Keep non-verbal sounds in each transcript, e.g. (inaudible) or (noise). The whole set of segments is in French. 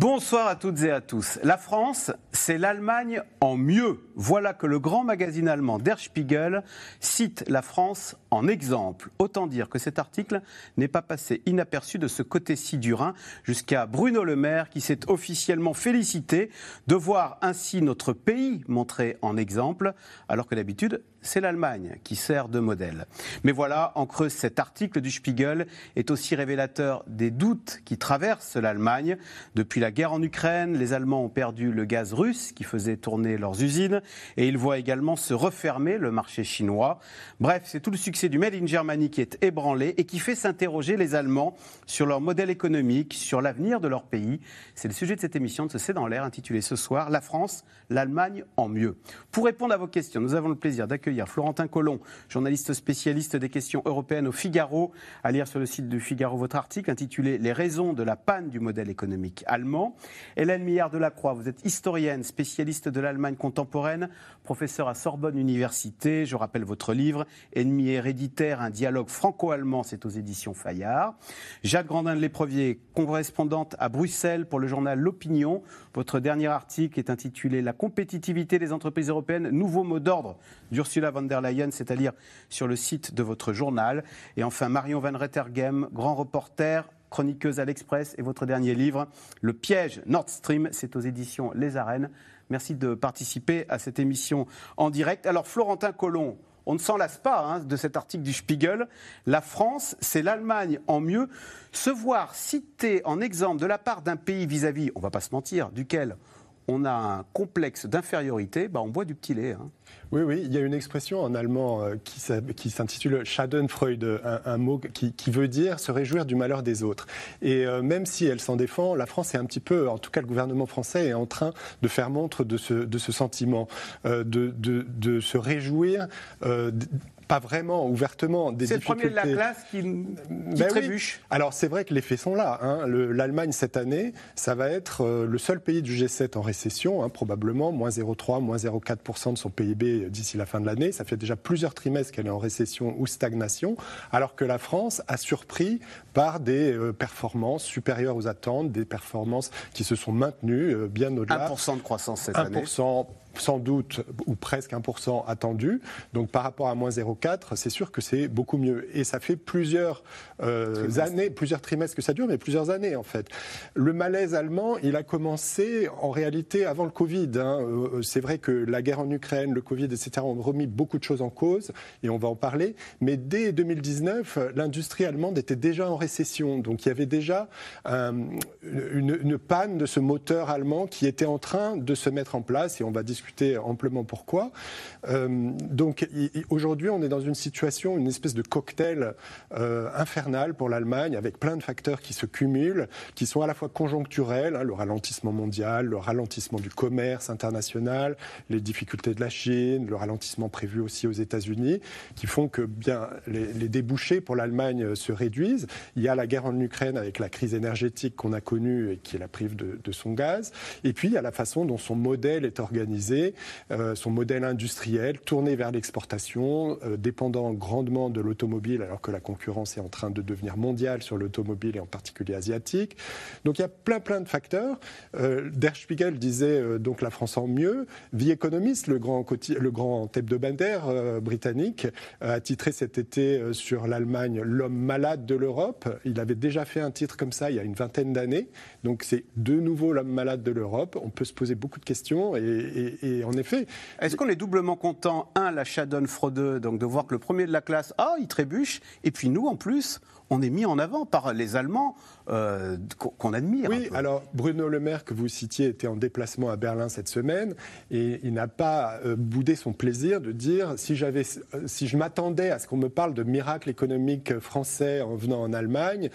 Bonsoir à toutes et à tous. La France, c'est l'Allemagne en mieux. Voilà que le grand magazine allemand Der Spiegel cite la France en exemple. Autant dire que cet article n'est pas passé inaperçu de ce côté-ci du Rhin jusqu'à Bruno Le Maire qui s'est officiellement félicité de voir ainsi notre pays montré en exemple, alors que d'habitude, c'est l'Allemagne qui sert de modèle. Mais voilà, en creux, cet article du Spiegel est aussi révélateur des doutes qui traversent l'Allemagne. Depuis la guerre en Ukraine, les Allemands ont perdu le gaz russe qui faisait tourner leurs usines et ils voient également se refermer le marché chinois. Bref, c'est tout le succès du Made in Germany qui est ébranlé et qui fait s'interroger les Allemands sur leur modèle économique, sur l'avenir de leur pays. C'est le sujet de cette émission de ce C'est dans l'air intitulée ce soir La France, l'Allemagne en mieux. Pour répondre à vos questions, nous avons le plaisir d'accueillir Florentin Collomb, journaliste spécialiste des questions européennes au Figaro, à lire sur le site du Figaro votre article intitulé Les raisons de la panne du modèle économique allemand. Hélène Millard Delacroix, vous êtes historienne, spécialiste de l'Allemagne contemporaine, professeur à Sorbonne Université. Je rappelle votre livre Ennemi héréditaire, un dialogue franco-allemand, c'est aux éditions Fayard. Jade Grandin de l'Éprevier, correspondante à Bruxelles pour le journal L'Opinion. Votre dernier article est intitulé La compétitivité des entreprises européennes, nouveau mot d'ordre d'Ursula Ursula von c'est à dire sur le site de votre journal. Et enfin, Marion Van Rettergem, grand reporter, chroniqueuse à l'Express, et votre dernier livre, Le piège Nord Stream, c'est aux éditions Les Arènes. Merci de participer à cette émission en direct. Alors, Florentin Collomb, on ne s'en lasse pas hein, de cet article du Spiegel. La France, c'est l'Allemagne en mieux. Se voir cité en exemple de la part d'un pays vis-à-vis, -vis, on ne va pas se mentir, duquel on a un complexe d'infériorité, bah on boit du petit lait. Hein. Oui, oui, il y a une expression en allemand euh, qui s'intitule Schadenfreude, un, mot qui, veut dire se réjouir du malheur des autres. Et euh, même si elle s'en défend, la France est un petit peu, en tout cas le gouvernement français est en train de faire montre de ce, sentiment, euh, de, se réjouir pas vraiment ouvertement des difficultés. C'est le premier de la classe qui, ben trébuche. Alors c'est vrai que les faits sont là. Hein. L'Allemagne cette année, ça va être euh, le seul pays du G7 en récession, hein, probablement moins 0,3, moins 0,4% de son PIB d'ici la fin de l'année. Ça fait déjà plusieurs trimestres qu'elle est en récession ou stagnation, alors que la France a surpris par des euh, performances supérieures aux attentes, des performances qui se sont maintenues euh, bien au-delà. 1% de croissance cette année. 1% sans doute ou presque 1% attendu. Donc par rapport à moins 0,4, c'est sûr que c'est beaucoup mieux. Et ça fait plusieurs euh, années, plusieurs trimestres que ça dure, mais plusieurs années en fait. Le malaise allemand, il a commencé en réalité avant le Covid. Hein. Euh, c'est vrai que la guerre en Ukraine, le Covid, etc., ont remis beaucoup de choses en cause et on va en parler. Mais dès 2019, l'industrie allemande était déjà en récession. Donc il y avait déjà euh, une, une panne de ce moteur allemand qui était en train de se mettre en place et on va discuter discuté amplement pourquoi. Euh, donc aujourd'hui, on est dans une situation, une espèce de cocktail euh, infernal pour l'Allemagne, avec plein de facteurs qui se cumulent, qui sont à la fois conjoncturels, hein, le ralentissement mondial, le ralentissement du commerce international, les difficultés de la Chine, le ralentissement prévu aussi aux États-Unis, qui font que bien les, débouchés pour l'Allemagne se réduisent. Il y a la guerre en Ukraine avec la crise énergétique qu'on a connue et qui la prive de, de son gaz. Et puis il y a la façon dont son modèle est organisé euh, son modèle industriel tourné vers l'exportation, euh, dépendant grandement de l'automobile, alors que la concurrence est en train de devenir mondiale sur l'automobile et en particulier asiatique. Donc il y a plein plein de facteurs. Euh, Der Spiegel disait donc la France en mieux. The Economist, le grand, le grand hebdomadaire britannique, a titré cet été sur l'Allemagne l'homme malade de l'Europe. Il avait déjà fait un titre comme ça il y a une vingtaine d'années. Donc c'est de nouveau l'homme malade de l'Europe. On peut se poser beaucoup de questions et, en effet. Est-ce qu'on est doublement content, un, l'achat donne fraudeux, donc de voir que le premier de la classe, ah, il trébuche, et puis nous, en plus, on est mis en avant par les Allemands euh, qu'on admire. Oui, alors Bruno Le Maire, que vous citiez, était en déplacement à Berlin cette semaine et il n'a pas euh, boudé son plaisir de dire si, j'avais, euh, si je m'attendais à ce qu'on me parle de miracle économique français en venant en Allemagne,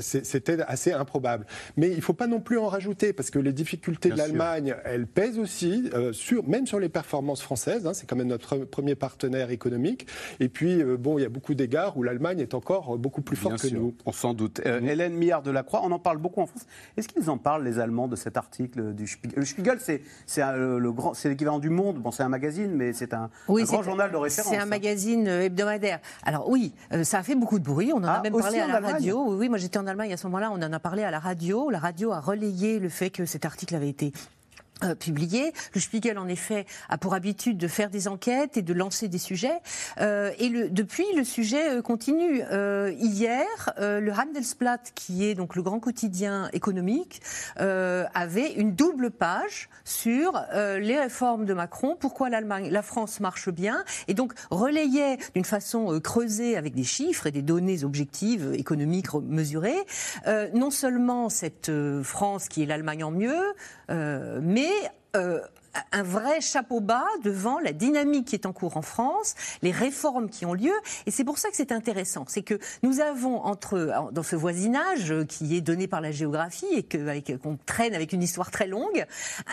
c'était assez improbable. Mais il ne faut pas non plus en rajouter parce que les difficultés de l'Allemagne, elles pèsent aussi, sur, même sur les performances françaises. Hein, c'est quand même notre premier partenaire économique. Et puis, bon, il y a beaucoup d'égards où l'Allemagne est en encore beaucoup plus forts que nous. On s'en doute. Euh, Hélène Millard de la Croix, on en parle beaucoup en France. Est-ce qu'ils en parlent, les Allemands, de cet article du Spiegel? Le Spiegel, c'est l'équivalent du Monde. Bon, c'est un magazine, mais c'est un, grand journal de référence. C'est un magazine hebdomadaire. Alors oui, ça a fait beaucoup de bruit. On en a ah, même parlé à la radio. Oui, moi j'étais en Allemagne à ce moment-là. On en a parlé à la radio. La radio a relayé le fait que cet article avait été euh, publié. Le Spiegel, en effet, a pour habitude de faire des enquêtes et de lancer des sujets. Euh, et le, depuis, le sujet euh, continue. Euh, hier, euh, le Handelsblatt, qui est donc le grand quotidien économique, avait une double page sur les réformes de Macron, pourquoi l'Allemagne, la France marche bien, et donc relayait d'une façon creusée avec des chiffres et des données objectives économiques mesurées, non seulement cette France qui est l'Allemagne en mieux, mais euh, un vrai chapeau bas devant la dynamique qui est en cours en France, les réformes qui ont lieu. Et c'est pour ça que c'est intéressant. C'est que nous avons entre, dans ce voisinage qui est donné par la géographie et qu'on traîne avec une histoire très longue,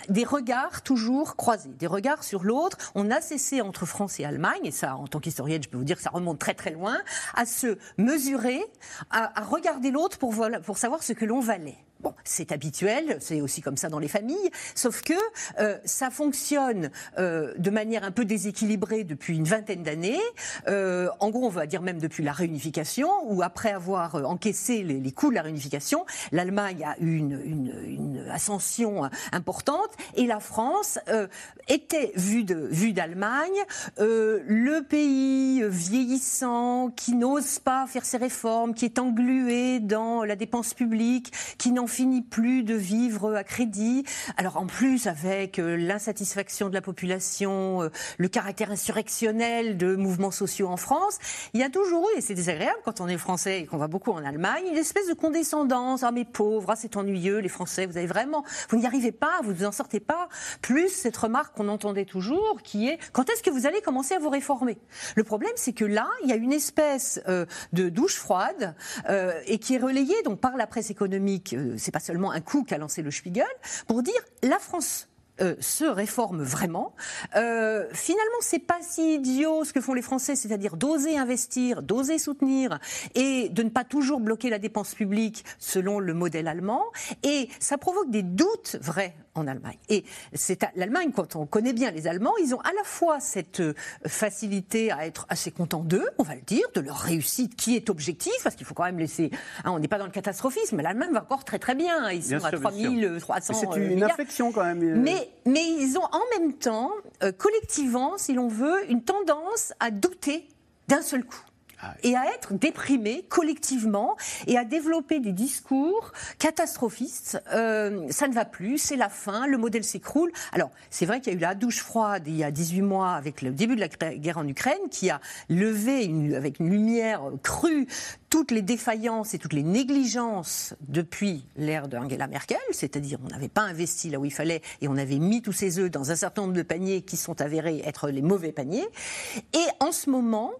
des regards toujours croisés, des regards sur l'autre. On a cessé entre France et Allemagne, et ça, en tant qu'historienne, je peux vous dire que ça remonte très très loin, à se mesurer, à, regarder l'autre pour savoir ce que l'on valait. Bon, c'est habituel, c'est aussi comme ça dans les familles, sauf que euh, ça fonctionne euh, de manière un peu déséquilibrée depuis une vingtaine d'années. Euh, en gros, on va dire même depuis la réunification, où après avoir encaissé les, coûts de la réunification, l'Allemagne a eu une, ascension importante et la France était vue de vue d'Allemagne le pays vieillissant qui n'ose pas faire ses réformes, qui est englué dans la dépense publique, qui n'en finit plus de vivre à crédit. Alors en plus avec euh, l'insatisfaction de la population, euh, le caractère insurrectionnel de mouvements sociaux en France, il y a toujours eu, et c'est désagréable quand on est français et qu'on va beaucoup en Allemagne, une espèce de condescendance. Ah mes pauvres, ah, c'est ennuyeux les Français, vous avez vraiment, vous n'y arrivez pas, vous ne en sortez pas. Plus cette remarque qu'on entendait toujours, qui est quand est-ce que vous allez commencer à vous réformer? Le problème, c'est que là, il y a une espèce euh, de douche froide et qui est relayée donc par la presse économique c'est pas seulement un coup qu'a lancé le Spiegel, pour dire la France euh, se réforme vraiment. Euh, finalement, c'est pas si idiot ce que font les Français, c'est-à-dire d'oser investir, d'oser soutenir et de ne pas toujours bloquer la dépense publique selon le modèle allemand. Et ça provoque des doutes vrais en Allemagne. Et c'est l'Allemagne, quand on connaît bien les Allemands, ils ont à la fois cette euh, facilité à être assez contents d'eux, on va le dire, de leur réussite qui est objective, parce qu'il faut quand même laisser. Hein, on n'est pas dans le catastrophisme, l'Allemagne va encore très très bien. Ils sont à 3300. C'est une, affection quand même. Euh. Mais, mais ils ont en même temps, euh, collectivement, si l'on veut, une tendance à douter d'un seul coup. Et à être déprimés collectivement et à développer des discours catastrophistes. Euh, ça ne va plus, c'est la fin, le modèle s'écroule. Alors, c'est vrai qu'il y a eu la douche froide il y a 18 mois avec le début de la guerre en Ukraine qui a levé avec une lumière crue toutes les défaillances et toutes les négligences depuis l'ère d'Angela Merkel, c'est-à-dire on n'avait pas investi là où il fallait et on avait mis tous ses œufs dans un certain nombre de paniers qui sont avérés être les mauvais paniers. Et en ce moment,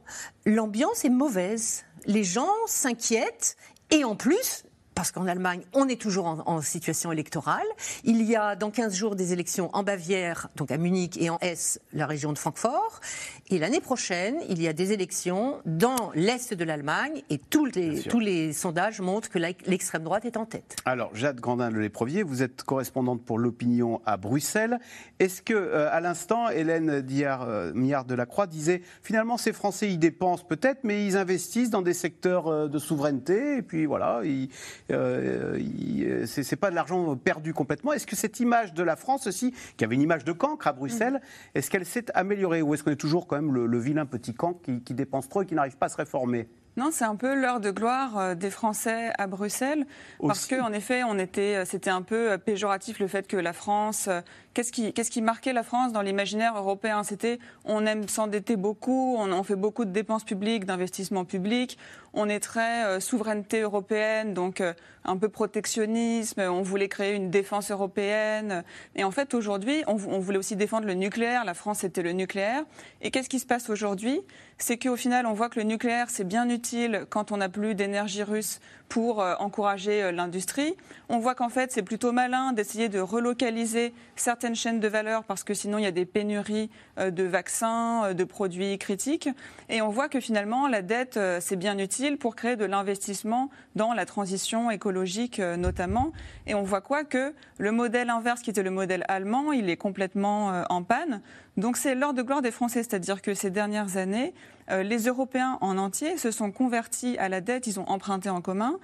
l'ambiance est mauvaise. Les gens s'inquiètent et en plus, parce qu'en Allemagne, on est toujours en, situation électorale. Il y a dans 15 jours des élections en Bavière, donc à Munich, et en Hesse, la région de Francfort. Et l'année prochaine, il y a des élections dans l'Est de l'Allemagne, et tous les, tous les sondages montrent que l'extrême droite est en tête. Alors, Jade Grandin de l'Éprovier, vous êtes correspondante pour l'opinion à Bruxelles. Est-ce que, euh, à l'instant, Hélène Diard, euh, Millard de la Croix disait, finalement, ces Français, ils dépensent peut-être, mais ils investissent dans des secteurs euh, de souveraineté, et puis voilà, ils euh, euh c'est pas de l'argent perdu complètement. Est-ce que cette image de la France aussi, qui avait une image de cancre à Bruxelles, mm. est-ce qu'elle s'est améliorée ou est-ce qu'on est toujours quand même le, vilain petit cancre qui, qui dépense trop et qui n'arrive pas à se réformer? Non, c'est un peu l'heure de gloire euh, des Français à Bruxelles, parce que en effet, on était, euh, c'était un peu péjoratif le fait que la France Qu'est-ce qui, qui marquait la France dans l'imaginaire européen? C'était on aime s'endetter beaucoup, on, fait beaucoup de dépenses publiques, d'investissements publics, on est très euh, souveraineté européenne, donc euh, un peu protectionnisme, on voulait créer une défense européenne. Et en fait, aujourd'hui, on, on, voulait aussi défendre le nucléaire, la France était le nucléaire. Et qu'est-ce qui se passe aujourd'hui? C'est qu'au final, on voit que le nucléaire, c'est bien utile quand on n'a plus d'énergie russe pour euh, encourager euh, l'industrie. On voit qu'en fait, c'est plutôt malin d'essayer de relocaliser certaines chaînes de valeur parce que sinon, il y a des pénuries euh, de vaccins, de produits critiques. Et on voit que finalement, la dette, c'est bien utile pour créer de l'investissement dans la transition écologique notamment. Et on voit quoi? Que le modèle inverse, qui était le modèle allemand, il est complètement en panne. Donc c'est l'heure de gloire des Français, c'est-à-dire que ces dernières années, euh, les Européens en entier se sont convertis à la dette, ils ont emprunté en commun.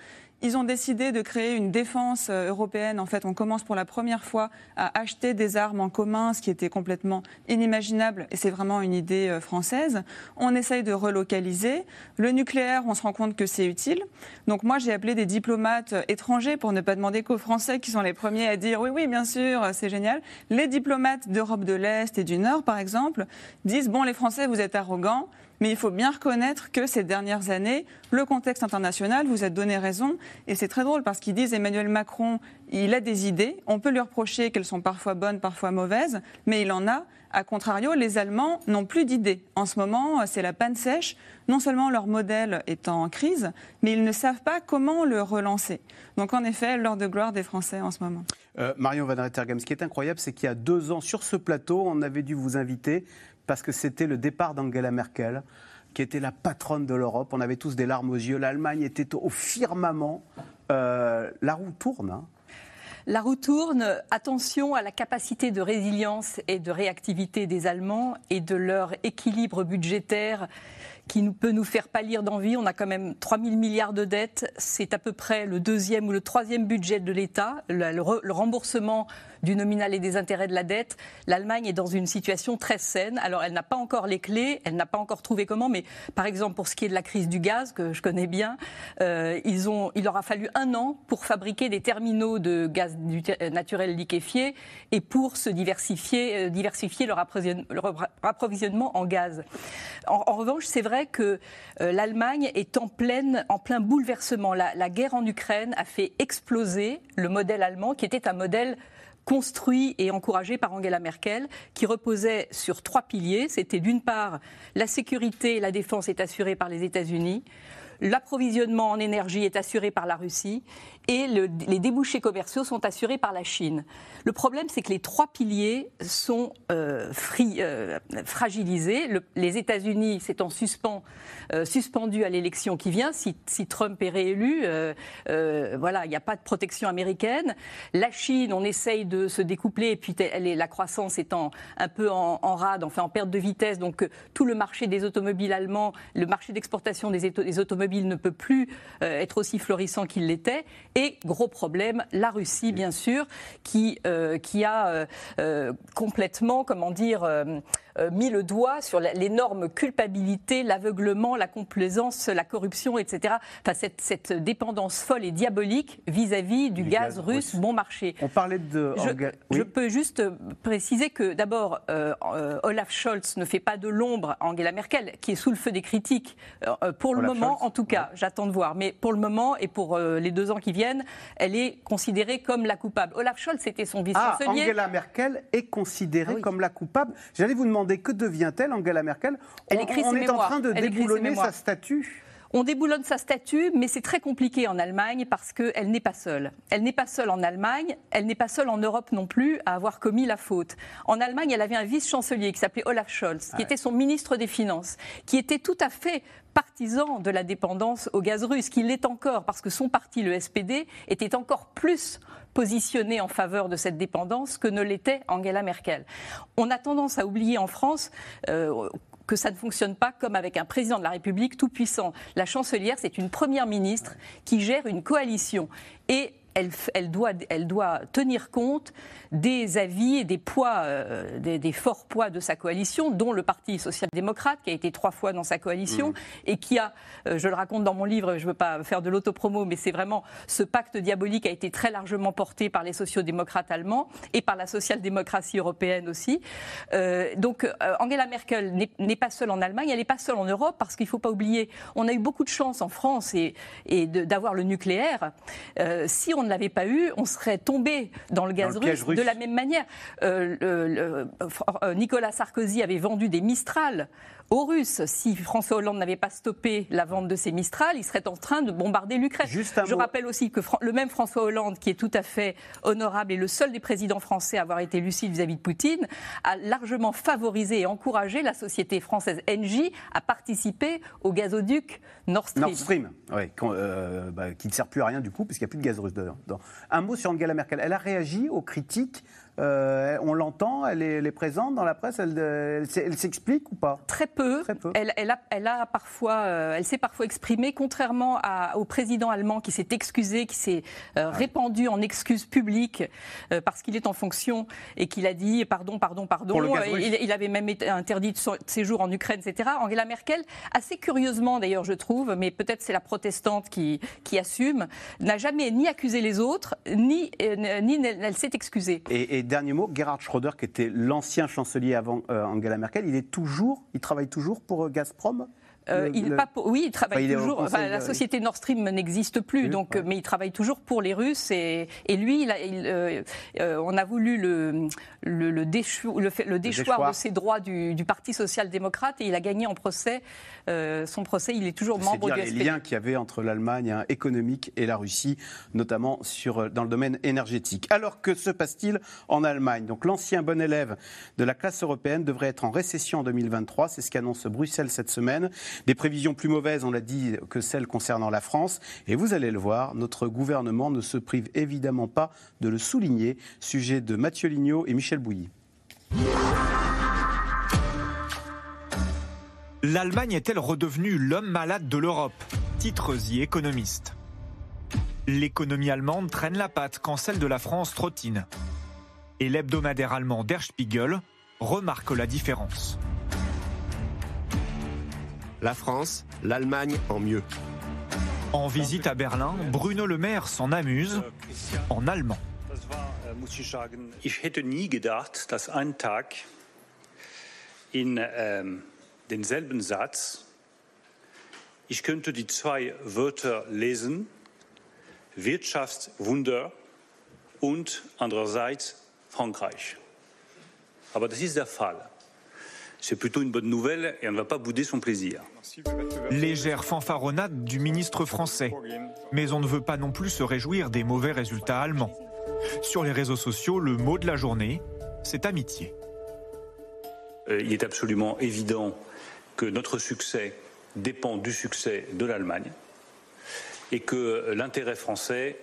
Ils ont décidé de créer une défense euh, européenne. En fait, on commence pour la première fois à acheter des armes en commun, ce qui était complètement inimaginable, et c'est vraiment une idée euh, française. On essaye de relocaliser. Le nucléaire, on se rend compte que c'est utile. Donc moi, j'ai appelé des diplomates étrangers pour ne pas demander qu'aux Français qui sont les premiers à dire oui, oui, bien sûr, c'est génial. Les diplomates d'Europe de l'Est et du Nord, par exemple, disent bon, les Français, vous êtes arrogants. Mais il faut bien reconnaître que ces dernières années, le contexte international, vous a donné raison. Et c'est très drôle parce qu'ils disent Emmanuel Macron, il a des idées. On peut lui reprocher qu'elles sont parfois bonnes, parfois mauvaises, mais il en a. A contrario, les Allemands n'ont plus d'idées. En ce moment, c'est la panne sèche. Non seulement leur modèle est en crise, mais ils ne savent pas comment le relancer. Donc en effet, l'heure de gloire des Français en ce moment. Euh, Marion Van Rettergem, ce qui est incroyable, c'est qu'il y a deux ans, sur ce plateau, on avait dû vous inviter parce que c'était le départ d'Angela Merkel, qui était la patronne de l'Europe. On avait tous des larmes aux yeux. L'Allemagne était au firmament. Euh, la roue tourne. Hein. La roue tourne. Attention à la capacité de résilience et de réactivité des Allemands et de leur équilibre budgétaire qui peut nous faire pâlir d'envie. On a quand même 3 000 milliards de dettes. C'est à peu près le deuxième ou le troisième budget de l'État. le remboursement du nominal et des intérêts de la dette, l'Allemagne est dans une situation très saine. Alors, elle n'a pas encore les clés, elle n'a pas encore trouvé comment, mais par exemple, pour ce qui est de la crise du gaz, que je connais bien, euh, ils ont, il leur a fallu un an pour fabriquer des terminaux de gaz naturel liquéfié et pour se diversifier, euh, diversifier leur, approvisionnement en gaz. En, revanche, c'est vrai que euh, l'Allemagne est en, pleine, en plein bouleversement. La guerre en Ukraine a fait exploser le modèle allemand, qui était un modèle construit et encouragé par Angela Merkel, qui reposait sur trois piliers. C'était d'une part la sécurité et la défense est assurée par les États-Unis, l'approvisionnement en énergie est assuré par la Russie et les débouchés commerciaux sont assurés par la Chine. Le problème, c'est que les trois piliers sont euh, euh, fragilisés. les États-Unis s'étant suspend, euh, suspendus à l'élection qui vient, si, Trump est réélu, voilà, il n'y a pas de protection américaine. La Chine, on essaye de se découpler, et puis la croissance étant un peu en, rade, enfin en perte de vitesse, donc tout le marché des automobiles allemands, le marché d'exportation des, automobiles ne peut plus être aussi florissant qu'il l'était. Gros problème, la Russie, bien sûr, qui, euh, a euh, euh, complètement, comment dire, mis le doigt sur l'énorme culpabilité, l'aveuglement, la complaisance, la corruption, etc. Enfin, cette, cette dépendance folle et diabolique vis-à-vis du, gaz, russe bon marché. On parlait de. Je, peux juste préciser que d'abord, euh, euh, Olaf Scholz ne fait pas de l'ombre à Angela Merkel, qui est sous le feu des critiques. pour le moment, en tout cas, j'attends de voir. Mais pour le moment et pour les deux ans qui viennent, elle est considérée comme la coupable. Olaf Scholz était son vice-chancelier. Ah, Angela Merkel est considérée ah comme la coupable. J'allais vous demander que devient-elle, Angela Merkel? Elle écrit on, est en train de déboulonner sa statue. On déboulonne sa statue, mais c'est très compliqué en Allemagne parce qu'elle n'est pas seule. Elle n'est pas seule en Allemagne, elle n'est pas seule en Europe non plus à avoir commis la faute. En Allemagne, elle avait un vice-chancelier qui s'appelait Olaf Scholz, qui était son ministre des Finances, qui était tout à fait partisan de la dépendance au gaz russe, qui l'est encore parce que son parti, le SPD, était encore plus positionné en faveur de cette dépendance que ne l'était Angela Merkel. On a tendance à oublier en France euh, que ça ne fonctionne pas comme avec un président de la République tout puissant. La chancelière, c'est une première ministre qui gère une coalition. Et elle, doit, elle doit tenir compte des avis et des poids, euh, des, forts poids de sa coalition, dont le Parti social-démocrate, qui a été trois fois dans sa coalition, mmh. et qui a, euh, je le raconte dans mon livre, je ne veux pas faire de l'autopromo, mais c'est vraiment ce pacte diabolique a été très largement porté par les sociaux-démocrates allemands et par la social-démocratie européenne aussi. Euh, donc Angela Merkel n'est pas seule en Allemagne, elle n'est pas seule en Europe, parce qu'il ne faut pas oublier, on a eu beaucoup de chance en France et, et d'avoir le nucléaire. si on ne l'avait pas eu, on serait tombé dans le gaz russe, de la même manière. Euh, euh, Nicolas Sarkozy avait vendu des Mistral aux Russes. Si François Hollande n'avait pas stoppé la vente de ces Mistral, il serait en train de bombarder l'Ukraine. Je rappelle aussi que le même François Hollande, qui est tout à fait honorable et le seul des présidents français à avoir été lucide vis-à-vis de Poutine, a largement favorisé et encouragé la société française Engie à participer au gazoduc Nord Stream. Nord Stream, oui, euh, bah, qui ne sert plus à rien du coup, puisqu'il n'y a plus de gaz russe dedans. Un mot sur Angela Merkel. Elle a réagi aux critiques euh, on l'entend, elle est, présente dans la presse, elle, s'explique ou pas? Très peu. Elle, a, parfois, euh, elle s'est parfois exprimée, contrairement au président allemand qui s'est excusé, qui s'est euh, répandu en excuses publiques parce qu'il est en fonction et qu'il a dit pardon, pardon, pardon. Il, avait même été interdit de séjour en Ukraine, etc. Angela Merkel, assez curieusement d'ailleurs, je trouve, mais peut-être c'est la protestante qui, assume, n'a jamais ni accusé les autres, ni, ni elle, s'est excusée. et dernier mot, Gerhard Schröder, qui était l'ancien chancelier avant euh, Angela Merkel, il est toujours, il travaille toujours pour euh, Gazprom? Euh, il, oui, il travaille toujours. la société Nord Stream n'existe plus, donc, mais il travaille toujours pour les Russes. Et, et lui, il euh, euh, on a voulu le, déchoir de ses droits du, du Parti social-démocrate et il a gagné en procès. son procès, il est toujours membre dire du les liens qu'il y avait entre l'Allemagne hein, économique et la Russie, notamment sur, dans le domaine énergétique. Alors que se passe-t-il en Allemagne? Donc l'ancien bon élève de la classe européenne devrait être en récession en 2023. C'est ce qu'annonce Bruxelles cette semaine. Des prévisions plus mauvaises, on l'a dit, que celles concernant la France. Et vous allez le voir, notre gouvernement ne se prive évidemment pas de le souligner. Sujet de Mathieu Lignot et Michel Bouilly. L'Allemagne est-elle redevenue l'homme malade de l'Europe? Titre The Economist. L'économie allemande traîne la patte quand celle de la France trottine. Et l'hebdomadaire allemand Der Spiegel remarque la différence. La France, l'Allemagne en mieux. En visite à Berlin, Bruno Le Maire s'en amuse en allemand. Ich hätte nie gedacht, dass ein Tag in ähm, denselben Satz ich könnte die zwei Wörter lesen, Wirtschaftswunder und andererseits Frankreich. Aber das ist der Fall. C'est plutôt une bonne nouvelle et on ne va pas bouder son plaisir. Légère fanfaronnade du ministre français. Mais on ne veut pas non plus se réjouir des mauvais résultats allemands. Sur les réseaux sociaux, le mot de la journée, c'est amitié. Euh, il est absolument évident que notre succès dépend du succès de l'Allemagne et que l'intérêt français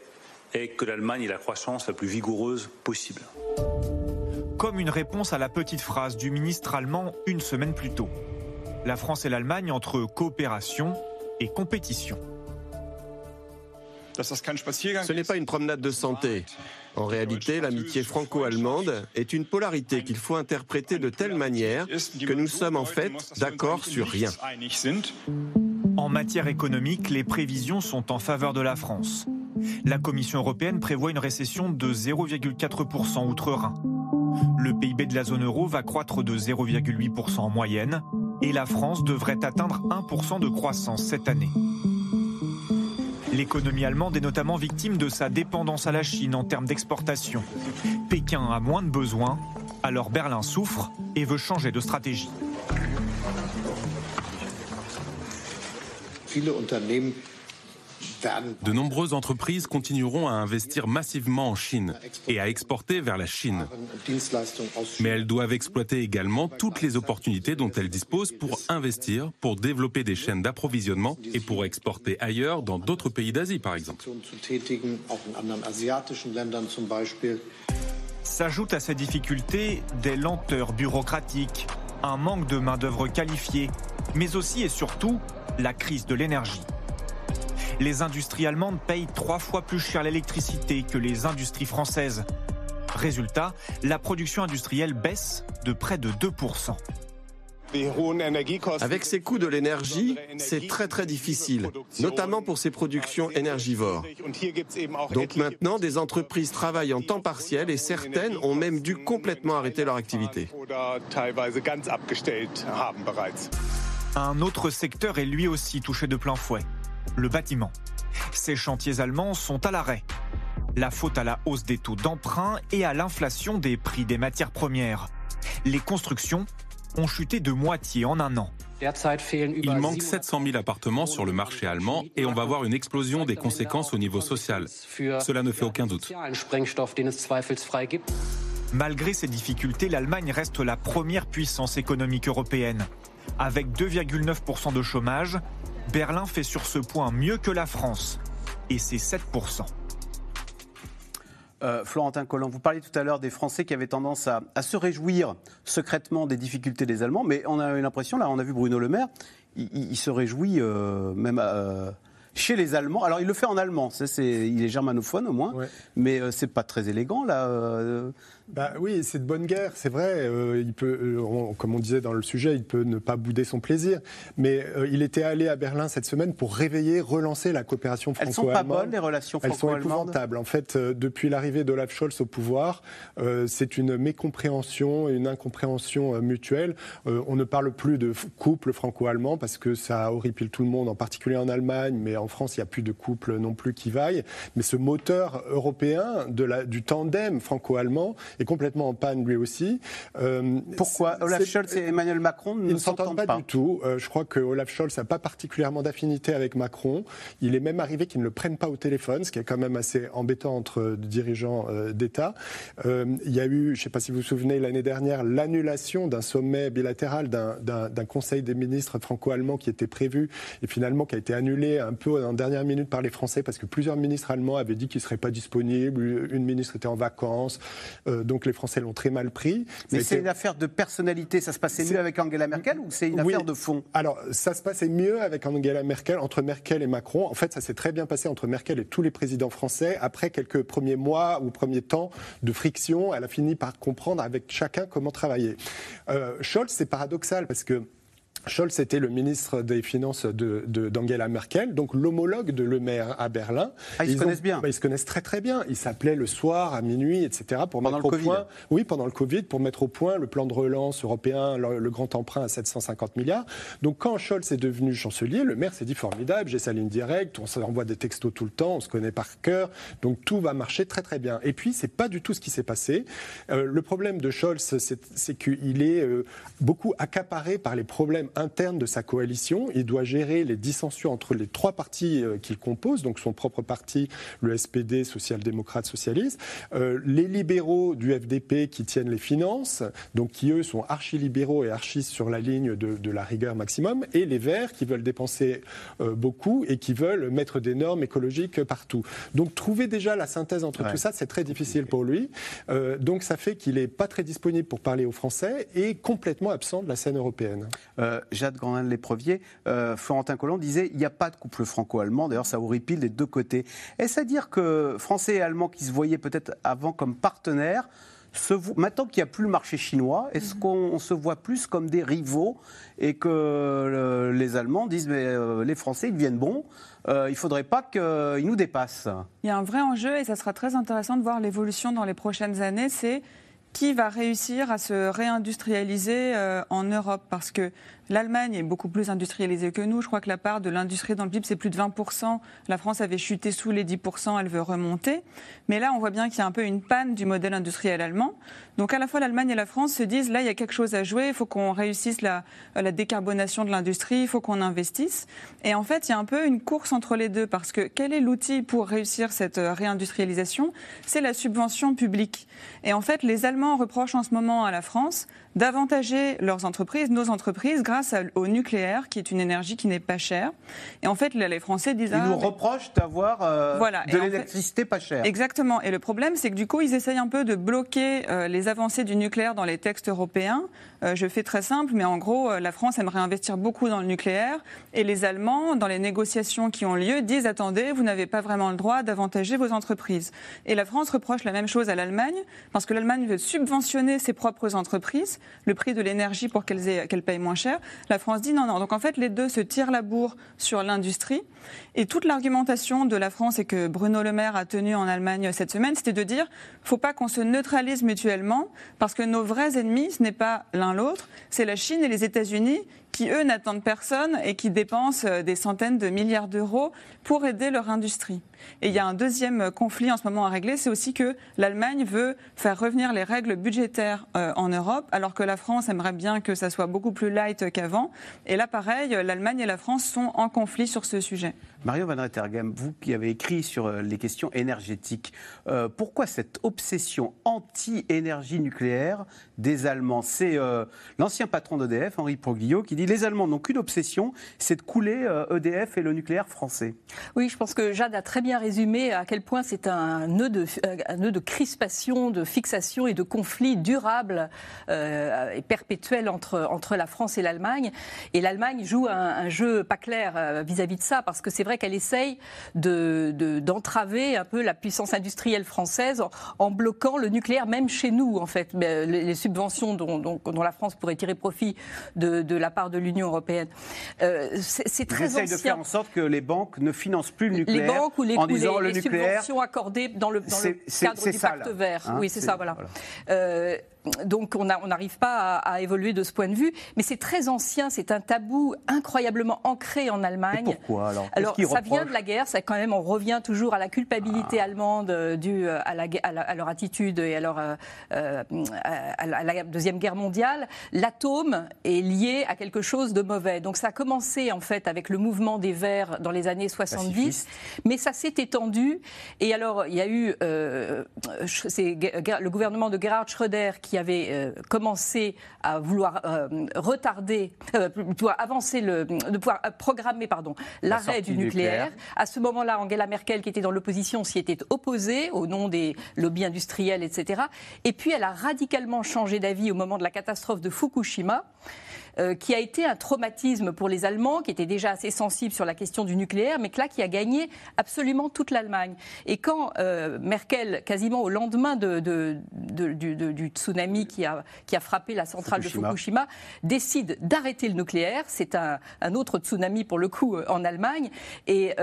est que l'Allemagne ait la croissance la plus vigoureuse possible. Comme une réponse à la petite phrase du ministre allemand une semaine plus tôt la France et l'Allemagne entre coopération et compétition. Ce n'est pas une promenade de santé. En réalité, l'amitié franco-allemande est une polarité qu'il faut interpréter de telle manière que nous sommes en fait d'accord sur rien. En matière économique, les prévisions sont en faveur de la France. La Commission européenne prévoit une récession de 0,4% outre-Rhin. Le PIB de la zone euro va croître de 0,8% en moyenne, et la France devrait atteindre 1% de croissance cette année. L'économie allemande est notamment victime de sa dépendance à la Chine en termes d'exportation. Pékin a moins de besoins, alors Berlin souffre et veut changer de stratégie. De nombreuses entreprises continueront à investir massivement en Chine et à exporter vers la Chine. Mais elles doivent exploiter également toutes les opportunités dont elles disposent pour investir, pour développer des chaînes d'approvisionnement et pour exporter ailleurs dans d'autres pays d'Asie par exemple. S'ajoutent à ces difficultés des lenteurs bureaucratiques, un manque de main-d'œuvre qualifiée, mais aussi et surtout la crise de l'énergie les industries allemandes payent trois fois plus cher l'électricité que les industries françaises. Résultat, la production industrielle baisse de près de 2%. Avec ces coûts de l'énergie, c'est très très difficile, notamment pour ces productions énergivores. Donc maintenant, des entreprises travaillent en temps partiel et certaines ont même dû complètement arrêter leur activité. Un autre secteur est lui aussi touché de plein fouet, le bâtiment. Ces chantiers allemands sont à l'arrêt. La faute à la hausse des taux d'emprunt et à l'inflation des prix des matières premières. Les constructions ont chuté de moitié en un an. Il manque 700 000 appartements sur le marché allemand et on va voir une explosion des conséquences au niveau social. Cela ne fait aucun doute. Malgré ces difficultés, l'Allemagne reste la première puissance économique européenne. Avec 2,9% de chômage, Berlin fait sur ce point mieux que la France, et c'est 7%. Euh, Florentin Collant, vous parliez tout à l'heure des Français qui avaient tendance à, se réjouir secrètement des difficultés des Allemands, mais on a eu l'impression, là, on a vu Bruno Le Maire, il, se réjouit euh, même euh, chez les Allemands. Alors, il le fait en allemand, il est germanophone au moins, mais c'est pas très élégant, là. Bah oui, c'est de bonne guerre, c'est vrai. Euh, il peut, euh, comme on disait dans le sujet, il peut ne pas bouder son plaisir. Mais euh, il était allé à Berlin cette semaine pour réveiller, relancer la coopération franco-allemande. Elles sont pas bonnes les relations franco-allemandes. Elles sont épouvantables. En fait, depuis l'arrivée d'Olaf Scholz au pouvoir, c'est une mécompréhension, une incompréhension mutuelle. on ne parle plus de couple franco-allemand parce que ça horripile tout le monde, en particulier en Allemagne, mais en France, il n'y a plus de couple non plus qui vaille. Mais ce moteur européen de la, du tandem franco-allemand est complètement en panne lui aussi. Euh, Pourquoi Olaf Scholz et Emmanuel Macron ne, s'entendent pas, du tout. Euh, je crois que Olaf Scholz n'a pas particulièrement d'affinité avec Macron. Il est même arrivé qu'il ne le prenne pas au téléphone, ce qui est quand même assez embêtant entre dirigeants euh, d'État. il y a eu, je ne sais pas si vous vous souvenez, l'année dernière, l'annulation d'un sommet bilatéral d'un Conseil des ministres franco-allemands qui était prévu et finalement qui a été annulé un peu en dernière minute par les Français parce que plusieurs ministres allemands avaient dit qu'ils ne seraient pas disponibles. Une ministre était en vacances donc les Français l'ont très mal pris. Mais c'est une affaire de personnalité. Ça se passait mieux avec Angela Merkel ou c'est une affaire de fond? Alors, ça se passait mieux avec Angela Merkel, entre Merkel et Macron. En fait, ça s'est très bien passé entre Merkel et tous les présidents français. Après quelques premiers mois ou premiers temps de friction, elle a fini par comprendre avec chacun comment travailler. Euh, Scholz, c'est paradoxal parce que Scholz était le ministre des Finances d'Angela de, Merkel, donc l'homologue de Le Maire à Berlin. Ah, ils, se connaissent bien. Bah, ils se connaissent très très bien. Ils s'appelaient le soir, à minuit, etc. pour mettre au point. Oui, pendant le Covid, pour mettre au point le plan de relance européen, le, grand emprunt à 750 milliards. Donc quand Scholz est devenu chancelier, le maire s'est dit formidable, j'ai sa ligne directe, on s'envoie des textos tout le temps, on se connaît par cœur, donc tout va marcher très très bien. Et puis c'est pas du tout ce qui s'est passé. Euh, le problème de Scholz, c'est qu'il est, euh, beaucoup accaparé par les problèmes interne de sa coalition. Il doit gérer les dissensions entre les trois partis euh, qu'il compose, donc son propre parti, le SPD, social-démocrate, socialiste, euh, les libéraux du FDP qui tiennent les finances, donc qui eux sont archi-libéraux et archistes sur la ligne de, la rigueur maximum, et les Verts qui veulent dépenser euh, beaucoup et qui veulent mettre des normes écologiques partout. Donc trouver déjà la synthèse entre tout ça, c'est très difficile pour lui. donc ça fait qu'il n'est pas très disponible pour parler aux Français et complètement absent de la scène européenne. Jade Grandin-Léprevier, euh, Florentin Colomb disait il n'y a pas de couple franco-allemand. D'ailleurs, ça horripile des deux côtés. Est-ce à dire que Français et Allemands qui se voyaient peut-être avant comme partenaires, maintenant qu'il n'y a plus le marché chinois, est-ce mhm. qu'on se voit plus comme des rivaux et que les Allemands disent mais euh, les Français ils deviennent bons, euh, il ne faudrait pas qu'ils nous dépassent? Il y a un vrai enjeu et ça sera très intéressant de voir l'évolution dans les prochaines années. C'est qui va réussir à se réindustrialiser en Europe? Parce que L'Allemagne est beaucoup plus industrialisée que nous. Je crois que la part de l'industrie dans le PIB, c'est plus de 20%. La France avait chuté sous les 10%, elle veut remonter. Mais là, on voit bien qu'il y a un peu une panne du modèle industriel allemand. Donc à la fois l'Allemagne et la France se disent, là, il y a quelque chose à jouer, il faut qu'on réussisse la, décarbonation de l'industrie, il faut qu'on investisse. Et en fait, il y a un peu une course entre les deux, parce que quel est l'outil pour réussir cette euh, réindustrialisation? C'est la subvention publique. Et en fait, les Allemands reprochent en ce moment à la France d'avantager leurs entreprises, nos entreprises, grâce au nucléaire, qui est une énergie qui n'est pas chère. Et en fait, les Français disent... Ils nous ah, reprochent d'avoir euh, de l'électricité pas chère. Exactement. Et le problème, c'est que du coup, ils essayent un peu de bloquer euh, les avancées du nucléaire dans les textes européens. Euh, je fais très simple, mais en gros, la France aimerait investir beaucoup dans le nucléaire. Et les Allemands, dans les négociations qui ont lieu, disent, attendez, vous n'avez pas vraiment le droit d'avantager vos entreprises. Et la France reproche la même chose à l'Allemagne, parce que l'Allemagne veut subventionner ses propres entreprises le prix de l'énergie pour qu'elles payent moins cher. La France dit non, non. Donc en fait, les deux se tirent la bourre sur l'industrie. Et toute l'argumentation de la France et que Bruno Le Maire a tenu en Allemagne cette semaine, c'était de dire faut pas qu'on se neutralise mutuellement parce que nos vrais ennemis, ce n'est pas l'un l'autre, c'est la Chine et les États-Unis qui, eux, n'attendent personne et qui dépensent euh, des centaines de milliards d'euros pour aider leur industrie. Et il y a un deuxième conflit en ce moment à régler, c'est aussi que l'Allemagne veut faire revenir les règles budgétaires euh, en Europe, alors que la France aimerait bien que ça soit beaucoup plus light qu'avant. Et là, pareil, l'Allemagne et la France sont en conflit sur ce sujet. Mario Van Rettergem, vous qui avez écrit sur euh, les questions énergétiques, euh, pourquoi cette obsession anti-énergie nucléaire des Allemands C'est l'ancien patron d'EDF, Henri Proglio, qui dit les Allemands n'ont qu'une obsession, c'est de couler EDF e et le nucléaire français. Oui, je pense que Jade a très bien résumé à quel point c'est un nœud de, de crispation, de fixation et de conflit durable euh, et perpétuel entre, la France et l'Allemagne. Et l'Allemagne joue un, jeu pas clair euh, vis-à-vis de ça, parce que c'est vrai qu'elle essaye d'entraver de, un peu la puissance industrielle française en, bloquant le nucléaire, même chez nous, en fait. Subventions dont, dont, dont, la France pourrait tirer profit de, de la part de l'Union européenne. Euh, c'est très ancien. de faire en sorte que les banques ne financent plus le nucléaire. Les banques ou les en disant les, le nucléaire. subventions accordées dans le, dans le cadre du pacte vert. Hein, oui, c'est ça, voilà. voilà. Euh, donc on n'arrive pas à, évoluer de ce point de vue. Mais c'est très ancien, c'est un tabou incroyablement ancré en Allemagne. Et pourquoi alors? Alors ça vient de la guerre, ça quand même, on revient toujours à la culpabilité ah. allemande euh, due euh, à, la, à, leur attitude et à, leur, euh, à la Deuxième Guerre mondiale. L'atome est lié à quelque chose de mauvais. Donc ça a commencé en fait avec le mouvement des Verts dans les années 70, mais ça s'est étendu. Et alors il y a eu le gouvernement de Gerhard Schröder qui avait euh, commencé à vouloir euh, retarder, euh, plutôt avancer le, de pouvoir programmer pardon l'arrêt du nucléaire. À ce moment-là, Angela Merkel, qui était dans l'opposition, s'y était opposée au nom des lobbies industriels, etc. Et puis elle a radicalement changé d'avis au moment de la catastrophe de Fukushima. Euh, qui a été un traumatisme pour les Allemands, qui étaient déjà assez sensibles sur la question du nucléaire, mais que là, qui a gagné absolument toute l'Allemagne. Et quand euh, Merkel, quasiment au lendemain de, du, tsunami qui a, qui a frappé la centrale de Fukushima, décide d'arrêter le nucléaire, c'est un, autre tsunami pour le coup euh, en Allemagne, et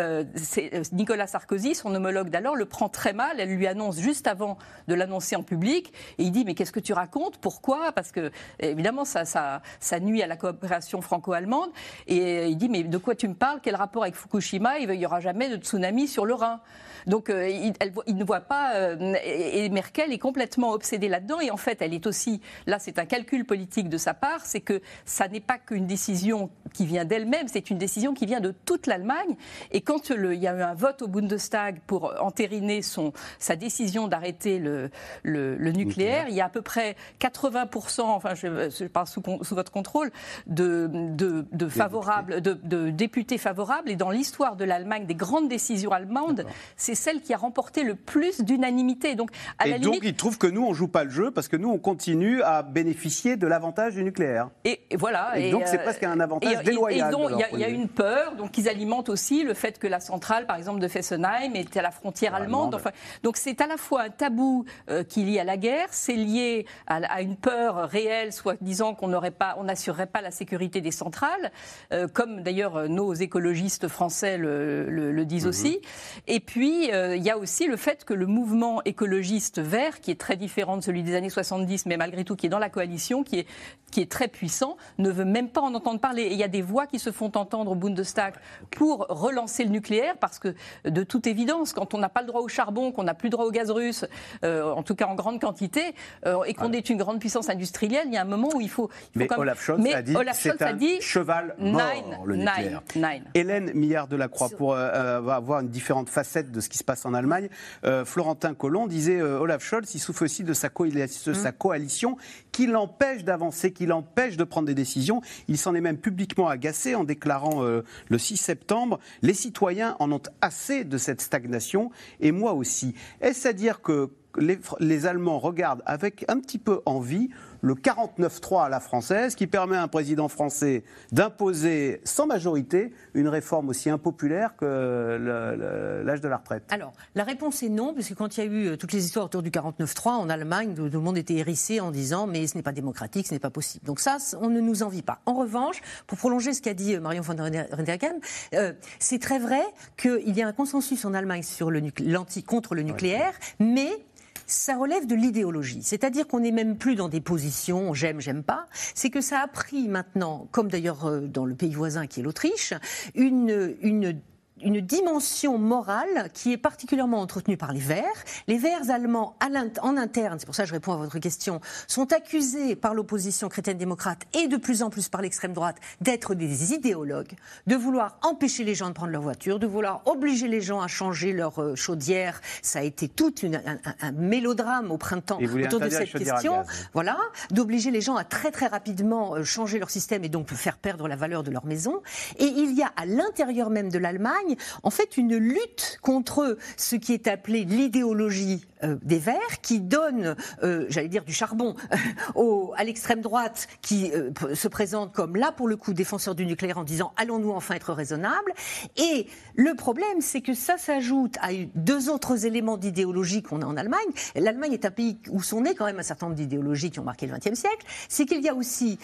Nicolas Sarkozy, son homologue d'alors, le prend très mal. Elle lui annonce juste avant de l'annoncer en public, et il dit mais qu'est-ce que tu racontes? Pourquoi? Parce que évidemment ça, ça, ça nuit à la coopération franco-allemande. Et il dit, mais de quoi tu me parles? Quel rapport avec Fukushima? Il n'y aura jamais de tsunami sur le Rhin. Donc euh, il, ne voit pas. Euh, et, Merkel est complètement obsédée là-dedans. Et en fait, elle est aussi. Là, c'est un calcul politique de sa part. C'est que ça n'est pas qu'une décision qui vient d'elle-même, c'est une décision qui vient de toute l'Allemagne. Et quand il y a eu un vote au Bundestag pour entériner son, sa décision d'arrêter le, le, nucléaire, il y a à peu près 80%, enfin je, parle sous, sous, votre contrôle, de, de, de favorables, de, de, députés favorables. Et dans l'histoire de l'Allemagne, des grandes décisions allemandes, c'est celle qui a remporté le plus d'unanimité. Donc, à et donc, ils trouvent que nous, on joue pas le jeu parce que nous, on continue à bénéficier de l'avantage du nucléaire. Et, voilà. Et, donc, c'est euh, presque un avantage déloyal. Il y, a une peur, donc ils alimentent aussi le fait que la centrale, par exemple, de Fessenheim est à la frontière allemande. donc, c'est à la fois un tabou euh, qui lié à la guerre, c'est lié à, une peur réelle, soit disant qu'on n'aurait pas, on n'assurerait pas la sécurité des centrales, euh, comme d'ailleurs nos écologistes français le, disent mhm. aussi. Et puis, euh, il y a aussi le fait que le mouvement écologiste vert, qui est très différent de celui des années 70, mais malgré tout qui est dans la coalition, qui est, qui est très puissant, ne veut même pas en entendre parler. Et il y a des voix qui se font entendre au Bundestag pour relancer le nucléaire, parce que de toute évidence, quand on n'a pas le droit au charbon, qu'on n'a plus le droit au gaz russe, euh, en tout cas en grande quantité, euh, et qu'on est une grande puissance industrielle, il y a un moment où il faut. mais Olaf Scholz a dit c'est un dit, cheval mort, le nucléaire. Hélène Millard de la Croix, pour avoir une différente facette de ce qui se passe en Allemagne, euh, Florentin Collomb disait euh, Olaf Scholz, il souffre aussi de sa, de sa mmh. coalition qui l'empêche d'avancer, qui l'empêche de prendre des décisions. Il s'en est même publiquement agacé en déclarant euh, le 6 septembre Les citoyens en ont assez de cette stagnation, et moi aussi. Est-ce à dire que les, les Allemands regardent avec un petit peu envie le 49-3 à la française, qui permet à un président français d'imposer sans majorité une réforme aussi impopulaire que l'âge de la retraite Alors, la réponse est non, puisque quand il y a eu euh, toutes les histoires autour du 49-3 en Allemagne, tout le monde était hérissé en disant mais ce n'est pas démocratique, ce n'est pas possible. Donc ça, on ne nous envie pas. En revanche, pour prolonger ce qu'a dit euh, Marion von der euh, c'est très vrai qu'il y a un consensus en Allemagne sur le, contre le nucléaire, mais ça relève de l'idéologie. C'est-à-dire qu'on n'est même plus dans des positions j'aime, j'aime pas. C'est que ça a pris maintenant, comme d'ailleurs euh, dans le pays voisin qui est l'Autriche, une, une une dimension morale qui est particulièrement entretenue par les Verts. Les Verts allemands, en interne, c'est pour ça que je réponds à votre question, sont accusés par l'opposition chrétienne-démocrate et de plus en plus par l'extrême droite d'être des idéologues, de vouloir empêcher les gens de prendre leur voiture, de vouloir obliger les gens à changer leur euh, chaudière. Ça a été tout un, mélodrame au printemps autour de cette question. Voilà, d'obliger les gens à très très rapidement euh, changer leur système et donc faire perdre la valeur de leur maison. Et il y a à l'intérieur même de l'Allemagne en fait une lutte contre ce qui est appelé l'idéologie euh, des Verts, qui donne, euh, j'allais dire, du charbon (laughs) à l'extrême droite, qui euh, se présente comme là, pour le coup, défenseur du nucléaire en disant allons-nous enfin être raisonnables? Et le problème, c'est que ça s'ajoute à deux autres éléments d'idéologie qu'on a en Allemagne. L'Allemagne est un pays où sont nées quand même un certain nombre d'idéologies qui ont marqué le XXe siècle. C'est qu'il y a aussi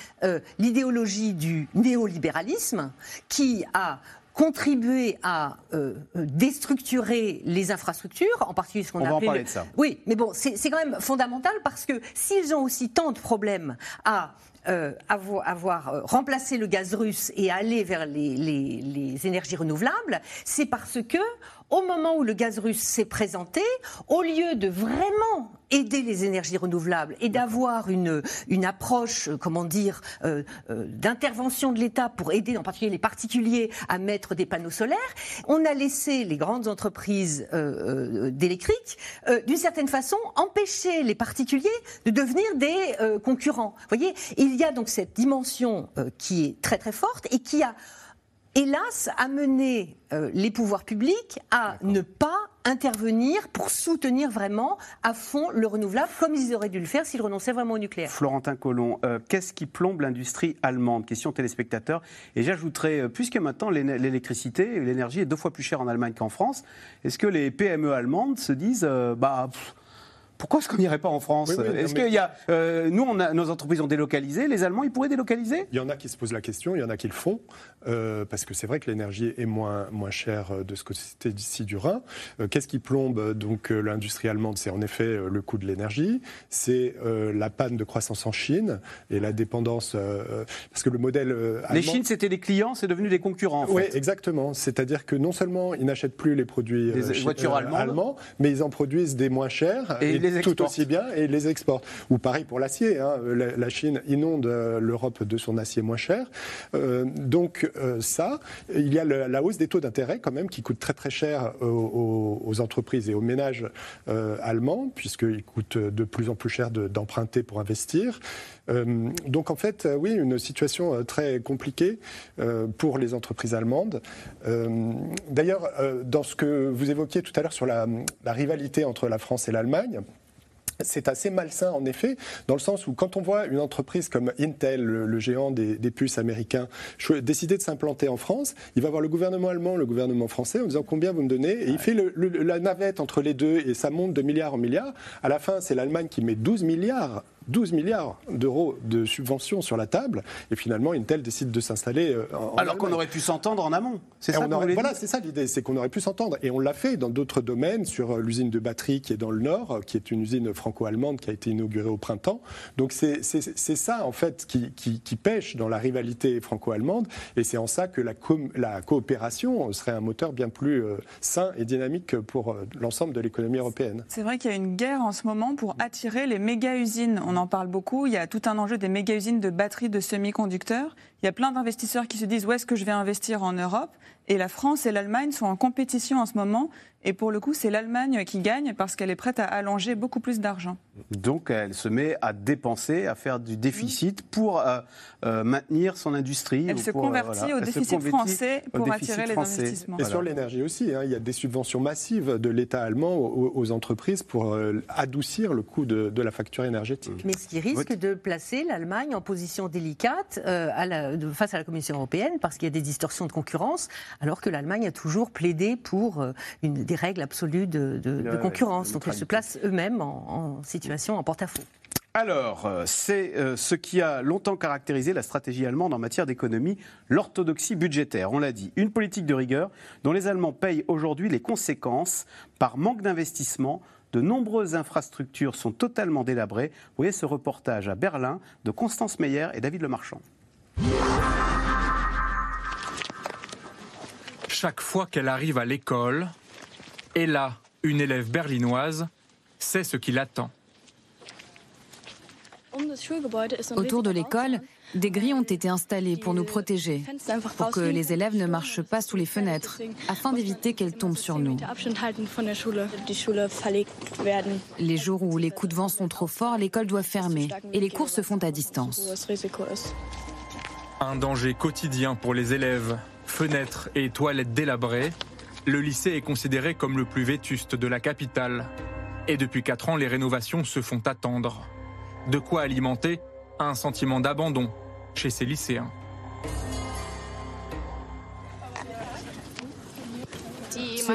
l'idéologie du néolibéralisme qui a contribuer à euh, euh, déstructurer les infrastructures, en particulier ce qu'on a appelé. parler de ça. Oui, mais bon, c'est quand même fondamental parce que s'ils ont aussi tant de problèmes à euh, avoir, remplacé le gaz russe et aller vers les, les énergies renouvelables, c'est parce que au moment où le gaz russe s'est présenté, au lieu de vraiment aider les énergies renouvelables et d'avoir une, une approche, euh, comment dire, euh, euh, d'intervention de l'État pour aider en particulier les particuliers à mettre des panneaux solaires, on a laissé les grandes entreprises d'électrique, d'une certaine façon, empêcher les particuliers de devenir des concurrents. Vous voyez, il y a donc cette dimension qui est très très forte et qui a hélas, amené euh, les pouvoirs publics à ne pas intervenir pour soutenir vraiment à fond le renouvelable, comme ils auraient dû le faire s'ils renonçaient vraiment au nucléaire. Florentin Collomb, euh, qu'est-ce qui plombe l'industrie allemande? Question téléspectateur. Et j'ajouterais, euh, puisque maintenant l'électricité, l'énergie est deux fois plus chère en Allemagne qu'en France, est-ce que les PME allemandes se disent, bah pourquoi est-ce qu'on n'irait pas en France Est-ce qu'il y a, euh, nous, on a, nos entreprises ont délocalisé, les Allemands, ils pourraient délocaliser? Il y en a qui se posent la question, il y en a qui le font, euh, parce que c'est vrai que l'énergie est moins, moins chère euh, de ce côté d'ici du Rhin. Qu'est-ce qui plombe donc l'industrie allemande? C'est en effet le coût de l'énergie, c'est la panne de croissance en Chine et la dépendance, parce que le modèle allemand, Les Chines, c'était des clients, c'est devenu des concurrents. oui, exactement. C'est-à-dire que non seulement ils n'achètent plus les produits voitures allemandes, mais ils en produisent des moins chers. Et, et tout aussi bien et les exportent. Ou pareil pour l'acier. Hein. La, Chine inonde euh, l'Europe de son acier moins cher. Euh, donc euh, ça, il y a la hausse des taux d'intérêt quand même qui coûte très très cher aux, entreprises et aux ménages allemands puisqu'il coûte de plus en plus cher d'emprunter pour investir. donc en fait, oui, une situation très compliquée pour les entreprises allemandes. D'ailleurs, dans ce que vous évoquiez tout à l'heure sur la, la rivalité entre la France et l'Allemagne, c'est assez malsain en effet, dans le sens où quand on voit une entreprise comme Intel, le, géant des, puces américains, décider de s'implanter en France, il va voir le gouvernement allemand, le gouvernement français en disant combien vous me donnez, et il fait la navette entre les deux et ça monte de milliard en milliard. À la fin, c'est l'Allemagne qui met 12 milliards 12 milliards d'euros de subventions sur la table, et finalement Intel décide de s'installer euh, en Alors qu'on aurait pu s'entendre en amont. C'est ça Voilà, c'est ça l'idée, c'est qu'on aurait pu s'entendre. Et on l'a fait dans d'autres domaines, sur euh, l'usine de batterie qui est dans le Nord, euh, qui est une usine franco-allemande qui a été inaugurée au printemps. Donc c'est ça, en fait, qui, qui, pêche dans la rivalité franco-allemande, et c'est en ça que la, la, coopération serait un moteur bien plus sain et dynamique pour l'ensemble de l'économie européenne. C'est vrai qu'il y a une guerre en ce moment pour attirer les méga-usines on en parle beaucoup. Il y a tout un enjeu des méga-usines de batteries de semi-conducteurs. Il y a plein d'investisseurs qui se disent où est-ce que je vais investir en Europe? Et la France et l'Allemagne sont en compétition en ce moment. Et pour le coup, c'est l'Allemagne qui gagne parce qu'elle est prête à allonger beaucoup plus d'argent. Donc elle se met à dépenser, à faire du déficit pour euh, euh, maintenir son industrie. Elle se convertit au déficit français pour attirer les investissements. Et sur l'énergie aussi, hein, il y a des subventions massives de l'État allemand aux, entreprises pour euh, adoucir le coût de, la facture énergétique. Mais ce qui risque de placer l'Allemagne en position délicate à la, face à la Commission européenne parce qu'il y a des distorsions de concurrence, alors que l'Allemagne a toujours plaidé pour une des règles absolues de, concurrence. Donc ils se placent eux-mêmes en, situation en porte-à-faux. Alors, euh, c'est euh, ce qui a longtemps caractérisé la stratégie allemande en matière d'économie, l'orthodoxie budgétaire. On l'a dit, une politique de rigueur dont les Allemands payent aujourd'hui les conséquences par manque d'investissement, De nombreuses infrastructures sont totalement délabrées. Vous voyez ce reportage à Berlin de Constance Meyer et David Lemarchand. Chaque fois qu'elle arrive à l'école, Ella, une élève berlinoise, sait ce qui l'attend. Autour de l'école, des grilles ont été installées pour nous protéger, pour que les élèves ne marchent pas sous les fenêtres, afin d'éviter qu'elles tombent sur nous. Les jours où les coups de vent sont trop forts, l'école doit fermer et les cours se font à distance. Un danger quotidien pour les élèves, fenêtres et toilettes délabrées. Le lycée est considéré comme le plus vétuste de la capitale. Et depuis 4 ans, les rénovations se font attendre. De quoi alimenter un sentiment d'abandon chez ces lycéens.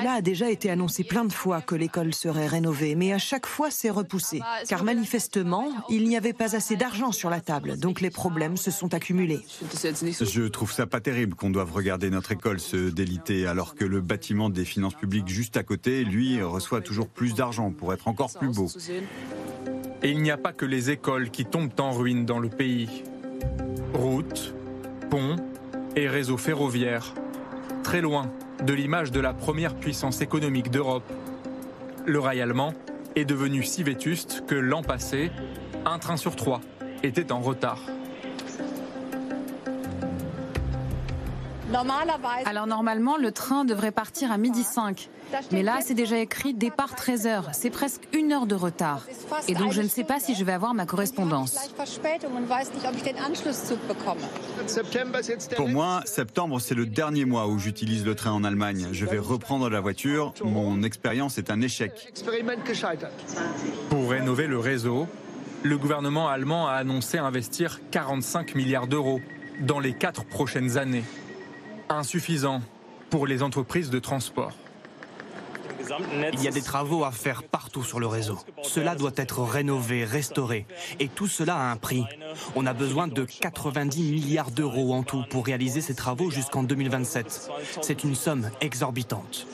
Cela a déjà été annoncé plein de fois que l'école serait rénovée, mais à chaque fois c'est repoussé. Car manifestement, il n'y avait pas assez d'argent sur la table, donc les problèmes se sont accumulés. Je trouve ça pas terrible qu'on doive regarder notre école se déliter alors que le bâtiment des finances publiques juste à côté, lui, reçoit toujours plus d'argent pour être encore plus beau. Et il n'y a pas que les écoles qui tombent en ruine dans le pays. Routes, ponts et réseaux ferroviaires. Très loin de l'image de la première puissance économique d'Europe. Le rail allemand est devenu si vétuste que l'an passé, un train sur trois était en retard. Alors normalement, le train devrait partir à midi 5. Mais là, c'est déjà écrit départ 13h. C'est presque une heure de retard. Et donc, je ne sais pas si je vais avoir ma correspondance. Pour moi, septembre, c'est le dernier mois où j'utilise le train en Allemagne. Je vais reprendre la voiture. Mon expérience est un échec. Pour rénover le réseau, le gouvernement allemand a annoncé investir 45 milliards d'euros dans les quatre prochaines années. Insuffisant pour les entreprises de transport. Il y a des travaux à faire partout sur le réseau. Cela doit être rénové, restauré. Et tout cela a un prix. On a besoin de 90 milliards d'euros en tout pour réaliser ces travaux jusqu'en 2027. C'est une somme exorbitante.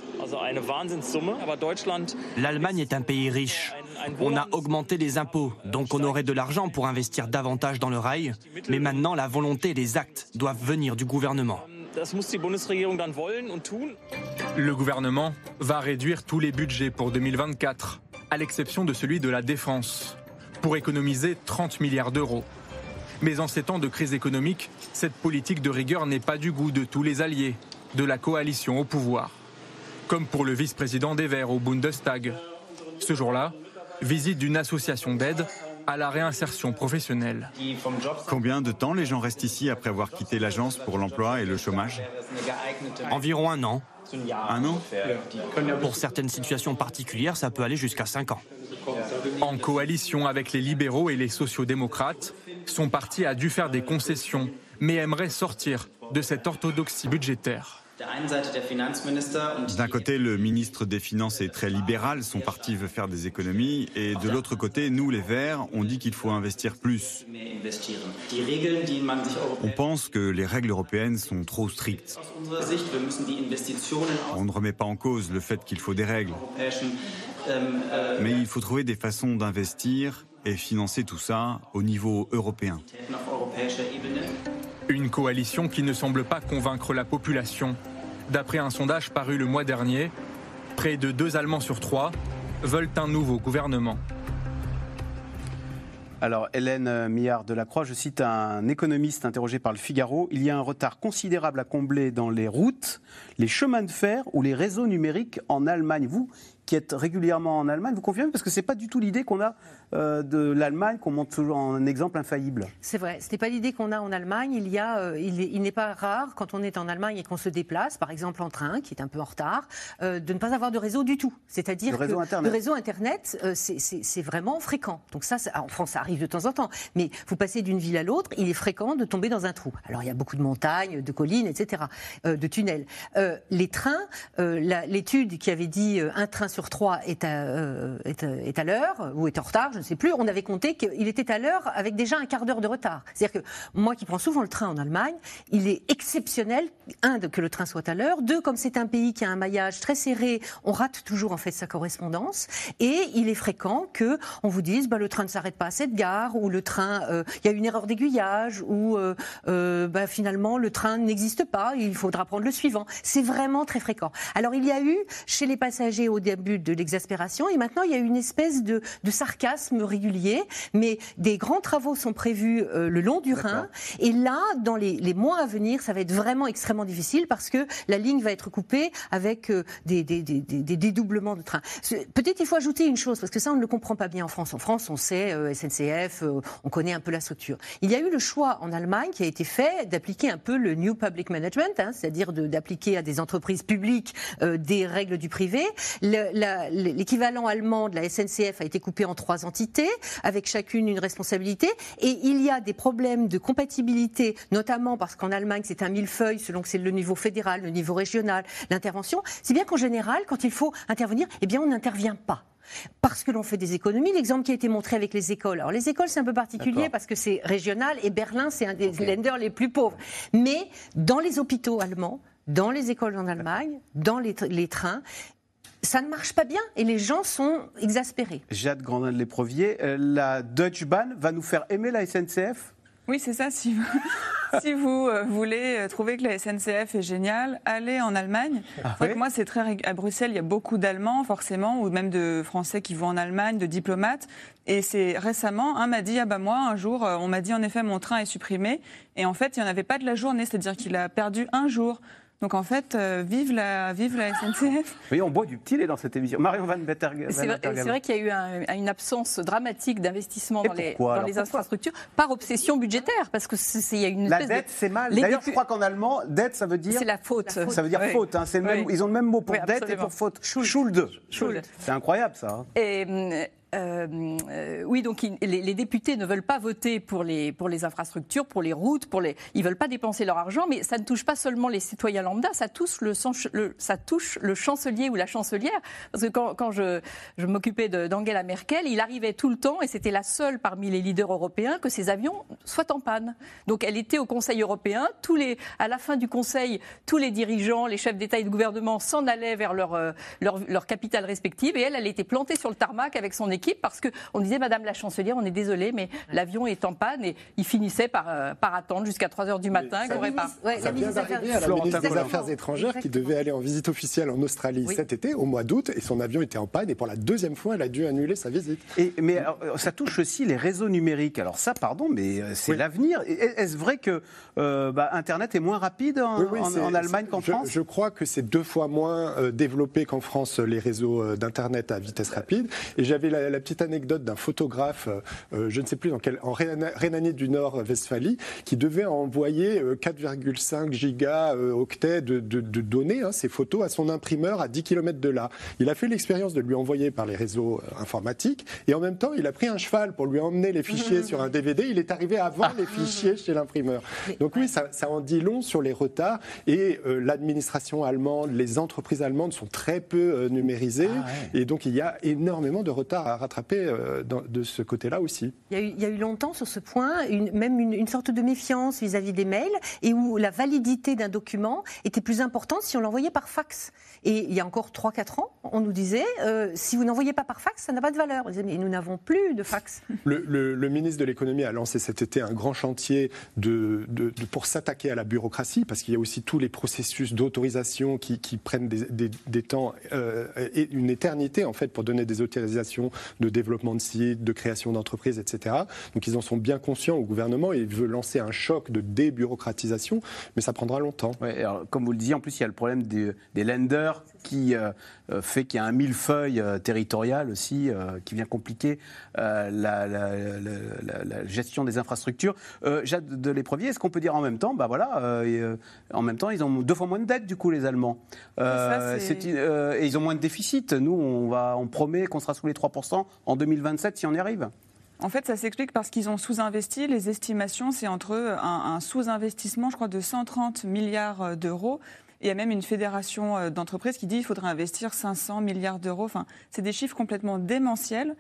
L'Allemagne est un pays riche. On a augmenté les impôts, donc on aurait de l'argent pour investir davantage dans le rail. Mais maintenant, la volonté et les actes doivent venir du gouvernement. Le gouvernement va réduire tous les budgets pour 2024, à l'exception de celui de la défense, pour économiser 30 milliards d'euros. Mais en ces temps de crise économique, cette politique de rigueur n'est pas du goût de tous les alliés de la coalition au pouvoir. Comme pour le vice-président des Verts au Bundestag. Ce jour-là, visite d'une association d'aide à la réinsertion professionnelle. Combien de temps les gens restent ici après avoir quitté l'agence pour l'emploi et le chômage? Environ un an. Un an? Pour certaines situations particulières, ça peut aller jusqu'à cinq ans. En coalition avec les libéraux et les sociaux-démocrates, son parti a dû faire des concessions, mais aimerait sortir de cette orthodoxie budgétaire. D'un côté, le ministre des Finances est très libéral, son parti veut faire des économies, et de l'autre côté, nous, les Verts, on dit qu'il faut investir plus. On pense que les règles européennes sont trop strictes. On ne remet pas en cause le fait qu'il faut des règles. Mais il faut trouver des façons d'investir et financer tout ça au niveau européen. Une coalition qui ne semble pas convaincre la population. D'après un sondage paru le mois dernier, près de deux Allemands sur trois veulent un nouveau gouvernement. Alors, Hélène Millard de la Croix, je cite un économiste interrogé par le Figaro. Il y a un retard considérable à combler dans les routes, les chemins de fer ou les réseaux numériques en Allemagne. Vous, qui êtes régulièrement en Allemagne, vous confirmez? Parce que ce n'est pas du tout l'idée qu'on a euh, de l'Allemagne, qu'on montre toujours en exemple infaillible. C'est vrai, ce n'est pas l'idée qu'on a en Allemagne. Il, y a, euh, il, n'est pas rare, quand on est en Allemagne et qu'on se déplace, par exemple en train, qui est un peu en retard, euh, de ne pas avoir de réseau du tout. C'est-à-dire que Internet. le réseau Internet, c'est vraiment fréquent. Donc ça, en France, ça arrive de temps en temps. Mais vous passez d'une ville à l'autre, il est fréquent de tomber dans un trou. Alors il y a beaucoup de montagnes, de collines, etc., de tunnels. les trains, l'étude qui avait dit un train sur trois est à, est, à l'heure ou est en retard, je ne sais plus. On avait compté qu'il était à l'heure avec déjà un quart d'heure de retard. C'est-à-dire que moi qui prends souvent le train en Allemagne, il est exceptionnel, un, que le train soit à l'heure, deux, comme c'est un pays qui a un maillage très serré, on rate toujours en fait sa correspondance, et il est fréquent que on vous dise bah, le train ne s'arrête pas à cette gare, ou le train, euh, il y a une erreur d'aiguillage, ou euh, euh, bah, finalement le train n'existe pas, il faudra prendre le suivant. C'est vraiment très fréquent. Alors il y a eu chez les passagers au début de l'exaspération, et maintenant il y a une espèce de, de sarcasme régulier, mais des grands travaux sont prévus le long du Rhin, et là, dans les, les mois à venir, ça va être vraiment extrêmement difficile parce que la ligne va être coupée avec des, des, des, des dédoublements de trains. Peut-être il faut ajouter une chose, parce que ça, on ne le comprend pas bien en France. En France, on sait euh, SNCF, euh, on connaît un peu la structure. Il y a eu le choix en Allemagne qui a été fait d'appliquer un peu le New Public Management, hein, c'est-à-dire d'appliquer à des entreprises publiques euh, des règles du privé. L'équivalent allemand de la SNCF a été coupé en trois entités, avec chacune une responsabilité. Et il y a des problèmes de compatibilité, notamment parce qu'en Allemagne, c'est un millefeuille selon que c'est le niveau fédéral, le niveau régional, l'intervention. C'est bien qu'en général, quand il faut intervenir, eh bien, on n'intervient pas parce que l'on fait des économies. L'exemple qui a été montré avec les écoles. Alors les écoles, c'est un peu particulier parce que c'est régional et Berlin, c'est un des lenders les plus pauvres. Mais dans les hôpitaux allemands, dans les écoles en Allemagne, dans les, trains, ça ne marche pas bien et les gens sont exaspérés. Jade Grandin-Léprovier, euh, la Deutsche Bahn va nous faire aimer la SNCF oui, c'est ça. Si vous, (laughs) si vous euh, voulez euh, trouver que la SNCF est géniale, allez en Allemagne. Ah moi, c'est très à Bruxelles, il y a beaucoup d'Allemands forcément, ou même de Français qui vont en Allemagne, de diplomates. Et c'est récemment, un m'a dit ah bah moi un jour, on m'a dit en effet mon train est supprimé, et en fait il n'y en avait pas de la journée, c'est-à-dire qu'il a perdu un jour. Donc en fait, euh, vive, la, vive la SNCF. Oui, on boit du petit lait dans cette émission. Marion Van Bettergem. C'est vrai, qu'il y a eu une absence dramatique d'investissement dans, les, dans les, infrastructures par obsession budgetaire, parce que il y a une la dette, c'est mal. D'ailleurs, je crois qu'en allemand, dette, ça veut dire. C'est la faute. Ça veut dire faute. Hein. Même, Ils ont le même mot pour dette et pour faute. Schuld. Schuld. C'est incroyable ça. Hein. Et, hum, euh, euh, oui, donc les, députés ne veulent pas voter pour les, pour les infrastructures, pour les routes, pour les, ils veulent pas dépenser leur argent, mais ça ne touche pas seulement les citoyens lambda, ça touche le, ça touche le chancelier ou la chancelière. Parce que quand, quand je, je m'occupais d'Angela Merkel, il arrivait tout le temps, et c'était la seule parmi les leaders européens, que ces avions soient en panne. Donc elle était au Conseil européen, tous les, à la fin du Conseil, tous les dirigeants, les chefs d'État et de gouvernement s'en allaient vers leur, euh, leur, leur capitale respective, et elle, elle était plantée sur le tarmac avec son équipe parce qu'on disait Madame la chancelière, on est désolé, mais l'avion est en panne et il finissait par, euh, par attendre jusqu'à 3 heures du matin. Ça, pas... ça vient d'arriver à la ministre des Affaires étrangères qui devait aller en visite officielle en Australie cet été, au mois d'août, et son avion était en panne et pour la deuxième fois, elle a dû annuler sa visite. Et, mais euh, ça touche aussi les réseaux numériques. Alors ça, pardon, mais euh, c'est l'avenir. Est-ce vrai que bah, Internet est moins rapide en, Allemagne qu'en France? Je crois que c'est deux fois moins développé qu'en France les réseaux d'Internet à vitesse rapide. Et j'avais la, la petite anecdote d'un photographe, euh, je ne sais plus dans quel, en Rhénanie du Nord-Westphalie, qui devait envoyer 4,5 euh, gigaoctets euh, de, de, données, hein, ces photos, à son imprimeur à 10 km de là. Il a fait l'expérience de lui envoyer par les réseaux informatiques et en même temps, il a pris un cheval pour lui emmener les fichiers (laughs) sur un DVD. Il est arrivé avant les (laughs) fichiers chez l'imprimeur. Donc oui, ça, ça, en dit long sur les retards et l'administration allemande, les entreprises allemandes sont très peu numérisées ah et donc il y a énormément de retard à rattraper euh, de ce côté-là aussi. Il y, a eu, longtemps sur ce point une, même une, sorte de méfiance vis-à-vis des mails et où la validité d'un document était plus importante si on l'envoyait par fax. Et il y a encore 3-4 ans, on nous disait euh, si vous n'envoyez pas par fax, ça n'a pas de valeur. mais nous n'avons plus de fax. (laughs) Le, ministre de l'économie a lancé cet été un grand chantier de, pour s'attaquer à la bureaucratie, parce qu'il y a aussi tous les processus d'autorisation qui, prennent des, temps euh, et une éternité en fait pour donner des autorisations de développement de sites, de création d'entreprises, etc. Donc ils en sont bien conscients au gouvernement et il veut lancer un choc de débureaucratisation, mais ça prendra longtemps. comme vous le disiez, en plus il y a le problème des, lenders qui euh, euh, fait qu'il y a un millefeuille euh, territorial aussi qui vient compliquer la, la, gestion des infrastructures. Jade de l'éprevier, est-ce qu'on peut dire en même temps, bah voilà, en même temps ils ont deux fois moins de dettes du coup les Allemands, et ils ont moins de déficit. Nous on va, on promet qu'on sera sous les 3% en 2027 si on y arrive. En fait, ça s'explique parce qu'ils ont sous-investi. Les estimations, c'est entre un, un sous-investissement, je crois, de 130 milliards d'euros il y a même une fédération d'entreprises qui dit qu'il faudrait investir 500 milliards d'euros. Enfin, c'est des chiffres complètement démentiels.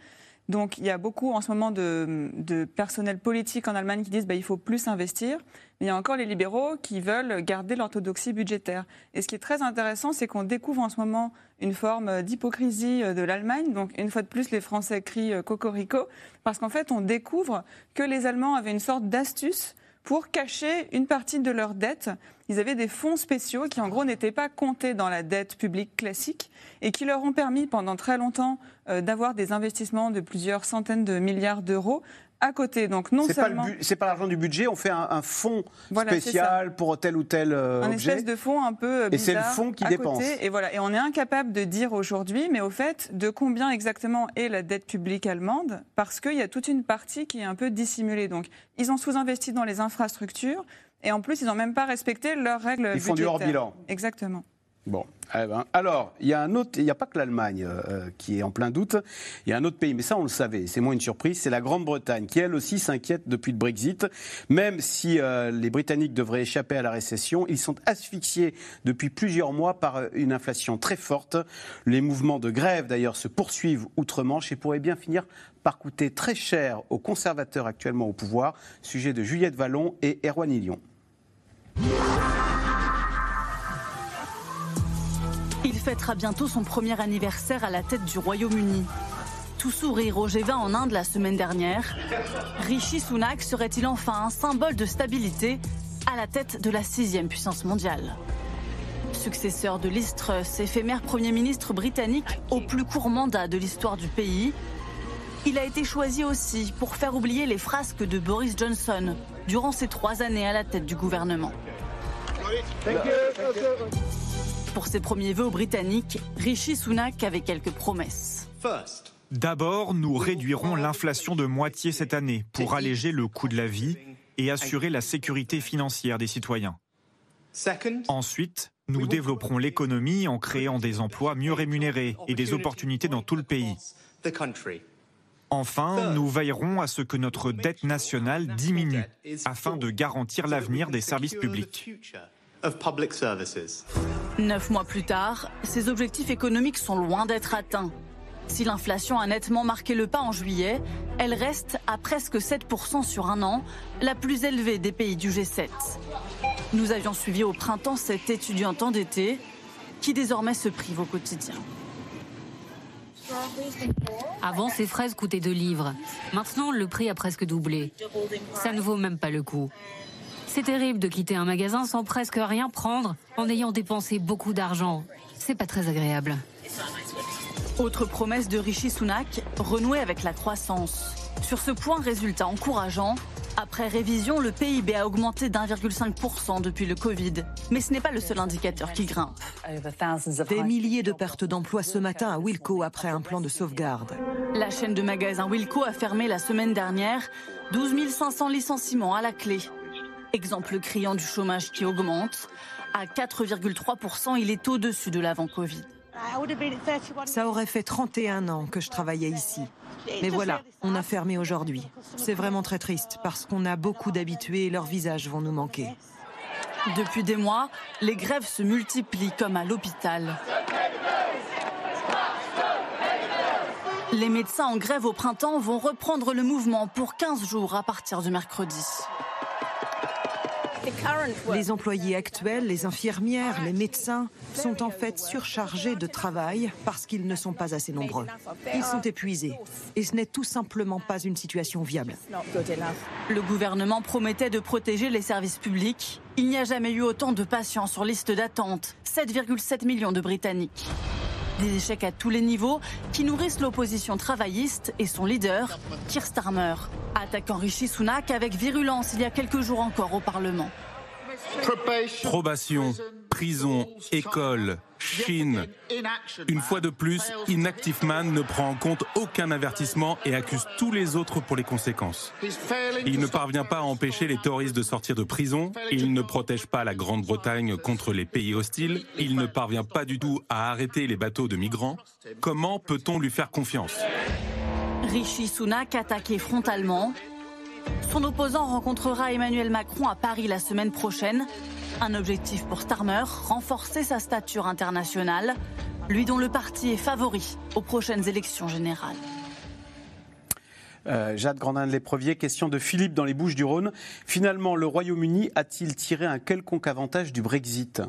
Donc il y a beaucoup en ce moment de, personnel politique en Allemagne qui disent bah, il faut plus investir. Mais il y a encore les libéraux qui veulent garder l'orthodoxie budgétaire. Et ce qui est très intéressant, c'est qu'on découvre en ce moment une forme d'hypocrisie de l'Allemagne. Donc une fois de plus, les Français crient euh, cocorico, parce qu'en fait, on découvre que les Allemands avaient une sorte d'astuce pour cacher une partie de leur dette. Ils avaient des fonds spéciaux qui, en gros, n'étaient pas comptés dans la dette publique classique et qui leur ont permis pendant très longtemps euh, d'avoir des investissements de plusieurs centaines de milliards d'euros à côté. Donc non seulement c'est pas l'argent du budget, on fait un, fonds spécial pour tel ou tel euh, un espèce de fonds un peu bizarre et c'est le fonds qui dépense. et voilà et on est incapable de dire aujourd'hui, mais au fait de combien exactement est la dette publique allemande parce qu'il y a toute une partie qui est un peu dissimulée. Donc ils ont sous-investi dans les infrastructures et en plus ils n'ont même pas respecté leurs règles ils budgétaires. Ils font du hors bilan. Exactement. Bon, eh ben, alors, il y a un autre, il n'y a pas que l'Allemagne euh, qui est en plein doute, il y a un autre pays, mais ça on le savait, c'est moins une surprise, c'est la Grande-Bretagne, qui elle aussi s'inquiète depuis le Brexit. Même si euh, les Britanniques devraient échapper à la récession, ils sont asphyxiés depuis plusieurs mois par euh, une inflation très forte. Les mouvements de grève d'ailleurs se poursuivent outre-Manche et pourraient bien finir par coûter très cher aux conservateurs actuellement au pouvoir. Sujet de Juliette Vallon et Erwan Ilion. Il fêtera bientôt son premier anniversaire à la tête du Royaume-Uni. Tout sourire au G20 en Inde la semaine dernière, Rishi Sunak serait-il enfin un symbole de stabilité à la tête de la sixième puissance mondiale? Successeur de Liz éphémère Premier ministre britannique au plus court mandat de l'histoire du pays, il a été choisi aussi pour faire oublier les frasques de Boris Johnson durant ses trois années à la tête du gouvernement. Pour ses premiers vœux britanniques, Rishi Sunak avait quelques promesses. D'abord, nous réduirons l'inflation de moitié cette année pour alléger le coût de la vie et assurer la sécurité financière des citoyens. Ensuite, nous développerons l'économie en créant des emplois mieux rémunérés et des opportunités dans tout le pays. Enfin, nous veillerons à ce que notre dette nationale diminue afin de garantir l'avenir des services publics. Neuf mois plus tard, ces objectifs économiques sont loin d'être atteints. Si l'inflation a nettement marqué le pas en juillet, elle reste à presque 7% sur un an, la plus élevée des pays du G7. Nous avions suivi au printemps cette étudiante endettée qui désormais se prive au quotidien. Avant, ces fraises coûtaient 2 livres. Maintenant, le prix a presque doublé. Ça ne vaut même pas le coup. C'est terrible de quitter un magasin sans presque rien prendre en ayant dépensé beaucoup d'argent. C'est pas très agréable. Autre promesse de Rishi Sunak, renouer avec la croissance. Sur ce point, résultat encourageant. Après révision, le PIB a augmenté d'1,5% depuis le Covid. Mais ce n'est pas le seul indicateur qui grimpe. Des milliers de pertes d'emplois ce matin à Wilco après un plan de sauvegarde. La chaîne de magasins Wilco a fermé la semaine dernière. 12 500 licenciements à la clé. Exemple criant du chômage qui augmente. À 4,3%, il est au-dessus de l'avant-Covid. Ça aurait fait 31 ans que je travaillais ici. Mais voilà, on a fermé aujourd'hui. C'est vraiment très triste parce qu'on a beaucoup d'habitués et leurs visages vont nous manquer. Depuis des mois, les grèves se multiplient comme à l'hôpital. Les médecins en grève au printemps vont reprendre le mouvement pour 15 jours à partir de mercredi. Les employés actuels, les infirmières, les médecins sont en fait surchargés de travail parce qu'ils ne sont pas assez nombreux. Ils sont épuisés et ce n'est tout simplement pas une situation viable. Le gouvernement promettait de protéger les services publics. Il n'y a jamais eu autant de patients sur liste d'attente, 7,7 millions de Britanniques. Des échecs à tous les niveaux qui nourrissent l'opposition travailliste et son leader, Keir Starmer, attaquant Rishi Sunak avec virulence il y a quelques jours encore au Parlement. Probation, prison, école, Une fois de plus, Inactive Man ne prend en compte aucun avertissement et accuse tous les autres pour les conséquences. Il ne parvient pas à empêcher les terroristes de sortir de prison, il ne protège pas la Grande-Bretagne contre les pays hostiles, il ne parvient pas du tout à arrêter les bateaux de migrants. Comment peut-on lui faire confiance? Rishi Sunak attaqué frontalement. Son opposant rencontrera Emmanuel Macron à Paris la semaine prochaine. Un objectif pour Starmer, renforcer sa stature internationale, lui dont le parti est favori aux prochaines élections générales. Euh, Jade Grandin de question de Philippe dans les Bouches du Rhône. Finalement, le Royaume-Uni a-t-il tiré un quelconque avantage du Brexit?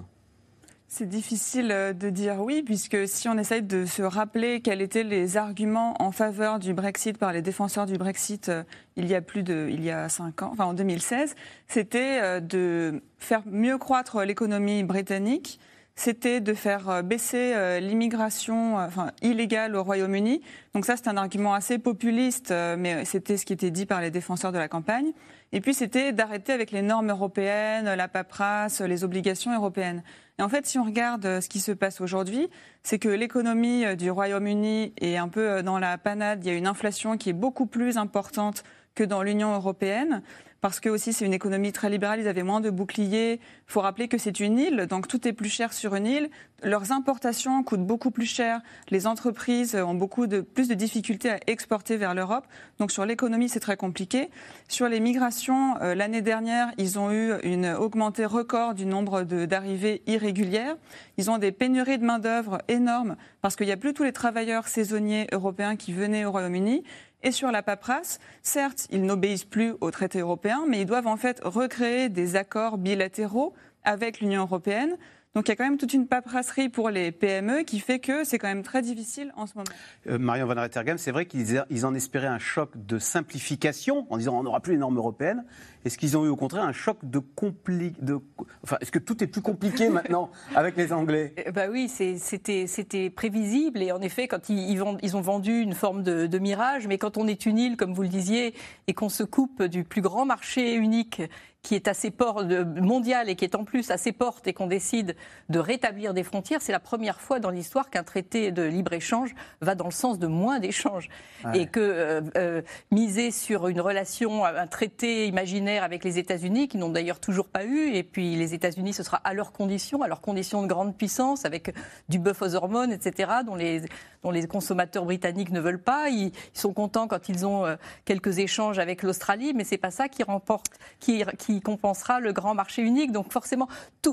C'est difficile euh, de dire oui, puisque si on essaye de se rappeler quels étaient les arguments en faveur du Brexit par les défenseurs du Brexit euh, il y a plus de, il y a cinq ans, enfin en 2016, c'était de faire mieux croître l'économie britannique, c'était de faire euh, baisser euh, l'immigration euh, enfin, illégale au Royaume-Uni. Donc ça, c'est un argument assez populiste, mais c'était ce qui était dit par les défenseurs de la campagne. Et puis, c'était d'arrêter avec les normes européennes, la paperasse, les obligations européennes. Et en fait, si on regarde ce qui se passe aujourd'hui, c'est que l'économie du Royaume-Uni est un peu dans la panade. Il y a une inflation qui est beaucoup plus importante que dans l'Union européenne parce que aussi c'est une économie très libérale, ils avaient moins de boucliers. Il faut rappeler que c'est une île, donc tout est plus cher sur une île. Leurs importations coûtent beaucoup plus cher. Les entreprises ont beaucoup de, plus de difficultés à exporter vers l'Europe. Donc sur l'économie, c'est très compliqué. Sur les migrations, euh, l'année dernière, ils ont eu une augmentée record du nombre d'arrivées irrégulières. Ils ont des pénuries de main-d'œuvre énormes parce qu'il n'y a plus tous les travailleurs saisonniers européens qui venaient au Royaume-Uni. Et sur la paperasse, certes, ils n'obéissent plus aux traités européens, mais ils doivent en fait recréer des accords bilatéraux avec l'Union européenne. Donc il y a quand même toute une paperasserie pour les PME qui fait que c'est quand même très difficile en ce moment. Euh, Marion Van Rettergam, c'est vrai qu'ils en espéraient un choc de simplification en disant on n'aura plus les normes européennes. Est-ce qu'ils ont eu au contraire un choc de compli... de enfin est-ce que tout est plus compliqué (laughs) maintenant avec les Anglais? Bah oui, c'était prévisible et en effet quand ils, ils, ont vendu une forme de, de, mirage, mais quand on est une île comme vous le disiez et qu'on se coupe du plus grand marché unique qui est à ses portes et qui est en plus à ses portes et qu'on décide de rétablir des frontières, c'est la première fois dans l'histoire qu'un traité de libre-échange va dans le sens de moins d'échanges. Et que euh, euh, miser sur une relation, un traité imaginaire avec les États-Unis, qui n'ont d'ailleurs toujours pas eu, et puis les États-Unis, ce sera à leurs conditions, à leurs conditions de grande puissance, avec du bœuf aux hormones, etc., dont les, dont les consommateurs britanniques ne veulent pas. Ils, sont contents quand ils ont euh, quelques échanges avec l'Australie, mais c'est pas ça qui remporte, qui, qui compensera le grand marché unique. Donc forcément,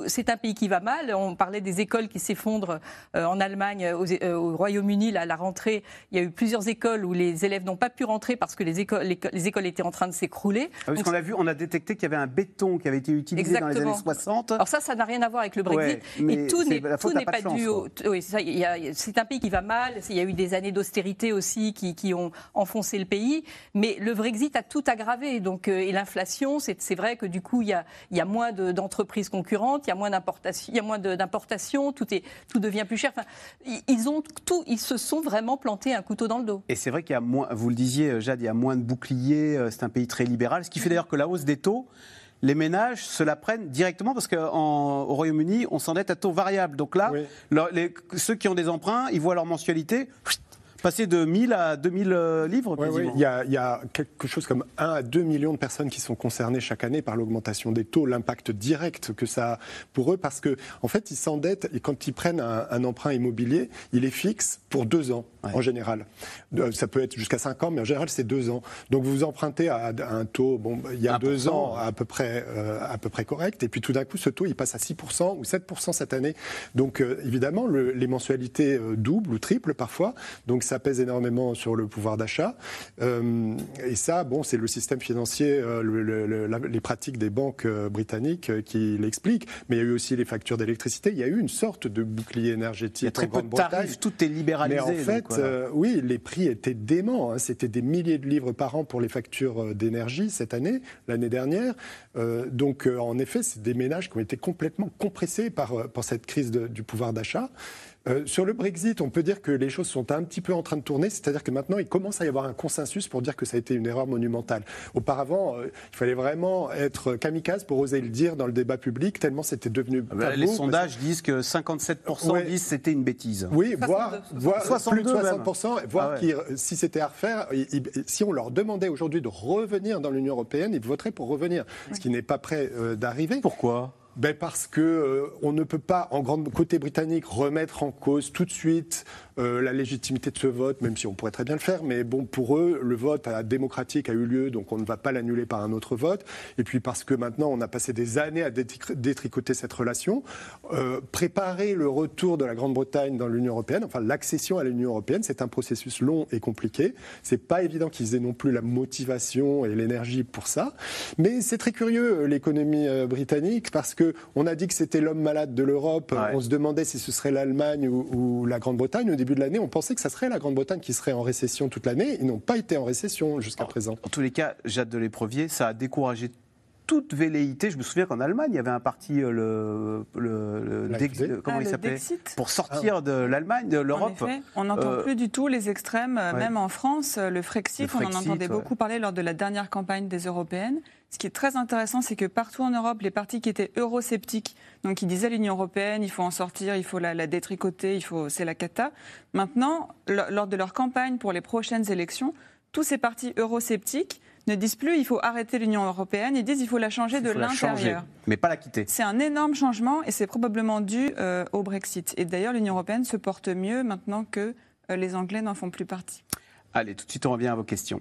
c'est un pays qui va mal. On parlait des écoles qui s'effondrent euh, en Allemagne, euh, au Royaume-Uni. À la rentrée, il y a eu plusieurs écoles où les élèves n'ont pas pu rentrer parce que les écoles, les, écoles étaient en train de s'écrouler. Ah parce qu'on a vu, on a décété qu'il y avait un béton qui avait été utilisé dans les années 60. Alors ça, ça n'a rien à voir avec le Brexit. mais tout n'est pas, dû au... Oui, c'est un pays qui va mal. Il y a eu des années d'austérité aussi qui, qui, ont enfoncé le pays. Mais le Brexit a tout aggravé. Donc, euh, et l'inflation, c'est vrai que du coup, il y a, il y a moins d'entreprises concurrentes, il y a moins d'importations, il y a moins d'importations, tout, est, tout devient plus cher. Enfin, ils, ont tout, ils se sont vraiment plantés un couteau dans le dos. Et c'est vrai qu'il y a moins, vous le disiez, Jade, il y a moins de boucliers, euh, c'est un pays très libéral, ce qui fait d'ailleurs que la hausse des taux, les ménages se la prennent directement parce qu'au Royaume-Uni, on s'endette à taux variable. Donc là, les, ceux qui ont des emprunts, ils voient leur mensualité Passer de 1000 à 2000 euh, livres Il, y a, il, y a, quelque chose comme 1 à 2 millions de personnes qui sont concernées chaque année par l'augmentation des taux, l'impact direct que ça a pour eux, parce qu'en en fait, ils s'endettent et quand ils prennent un, emprunt immobilier, il est fixe pour deux ans en général. Ça peut être jusqu'à 5 ans, mais en général, c'est deux ans. Donc vous empruntez à, un taux, bon, il y a deux ans à peu, près, euh, à peu près correct, et puis tout d'un coup, ce taux, il passe à 6% ou 7% cette année. Donc euh, évidemment, le, les mensualités doublent ou triplent parfois. Donc ça pèse énormément sur le pouvoir d'achat. Euh, et ça, bon, c'est le système financier, euh, les pratiques des banques euh, britanniques qui l'expliquent. Mais il y a eu aussi les factures d'électricité. Il y a eu une sorte de bouclier énergétique. Il y a très peu de tarifs, tout est libéralisé. Mais en fait, oui, les prix étaient déments. Hein. C'était des milliers de livres par an pour les factures d'énergie cette année, l'année dernière. donc, en effet, c'est des ménages qui ont été complètement compressés par, par cette crise du pouvoir d'achat. Euh, sur le Brexit, on peut dire que les choses sont un petit peu en train de tourner, c'est-à-dire que maintenant, il commence à y avoir un consensus pour dire que ça a été une erreur monumentale. Auparavant, euh, il fallait vraiment être kamikaze pour oser le dire dans le débat public, tellement c'était devenu. Ah bah, les sondages disent que 57% disent que c'était une bêtise. Oui, voire, plus de 60%, voire ah si c'était à refaire, si on leur demandait aujourd'hui de revenir dans l'Union européenne, ils voteraient pour revenir, ce qui n'est pas prêt euh, d'arriver. Pourquoi? Ben parce que on ne peut pas, en grande côté britannique, remettre en cause tout de suite la légitimité de ce vote, même si on pourrait très bien le faire, mais bon, pour eux, le vote démocratique a eu lieu, donc on ne va pas l'annuler par un autre vote. Et puis parce que maintenant, on a passé des années à détricoter cette relation, préparer le retour de la Grande-Bretagne dans l'Union européenne, enfin l'accession à l'Union européenne, c'est un processus long et compliqué. C'est pas évident qu'ils aient non plus la motivation et l'énergie pour ça. Mais c'est très curieux l'économie britannique parce que on a dit que c'était l'homme malade de l'Europe. On se demandait si ce serait l'Allemagne ou, la Grande-Bretagne. Au début de l'année, on pensait que ça serait la Grande-Bretagne qui serait en récession toute l'année. Ils n'ont pas été en récession jusqu'à présent. En tous les cas, Jade de l'Éprevier, ça a découragé toute velléité. Je me souviens qu'en Allemagne, il y avait un parti, euh, le, le, comment ah, il s'appelait Pour sortir ah de l'Allemagne, de l'Europe. On n'entend euh, plus du tout les extrêmes, même en France. Le Frexit, on en entendait beaucoup parler lors de la dernière campagne des européennes. Ce qui est très intéressant, c'est que partout en Europe, les partis qui étaient eurosceptiques, donc qui disaient l'Union européenne, il faut en sortir, il faut la, détricoter, il faut, c'est la cata. Maintenant, lors de leur campagne pour les prochaines élections, tous ces partis eurosceptiques ne disent plus il faut arrêter l'Union européenne, ils disent il faut la changer de l'intérieur. Mais pas la quitter. C'est un énorme changement et c'est probablement dû euh, au Brexit. Et d'ailleurs, l'Union européenne se porte mieux maintenant que euh, les Anglais n'en font plus partie. Allez, tout de suite, on revient à vos questions.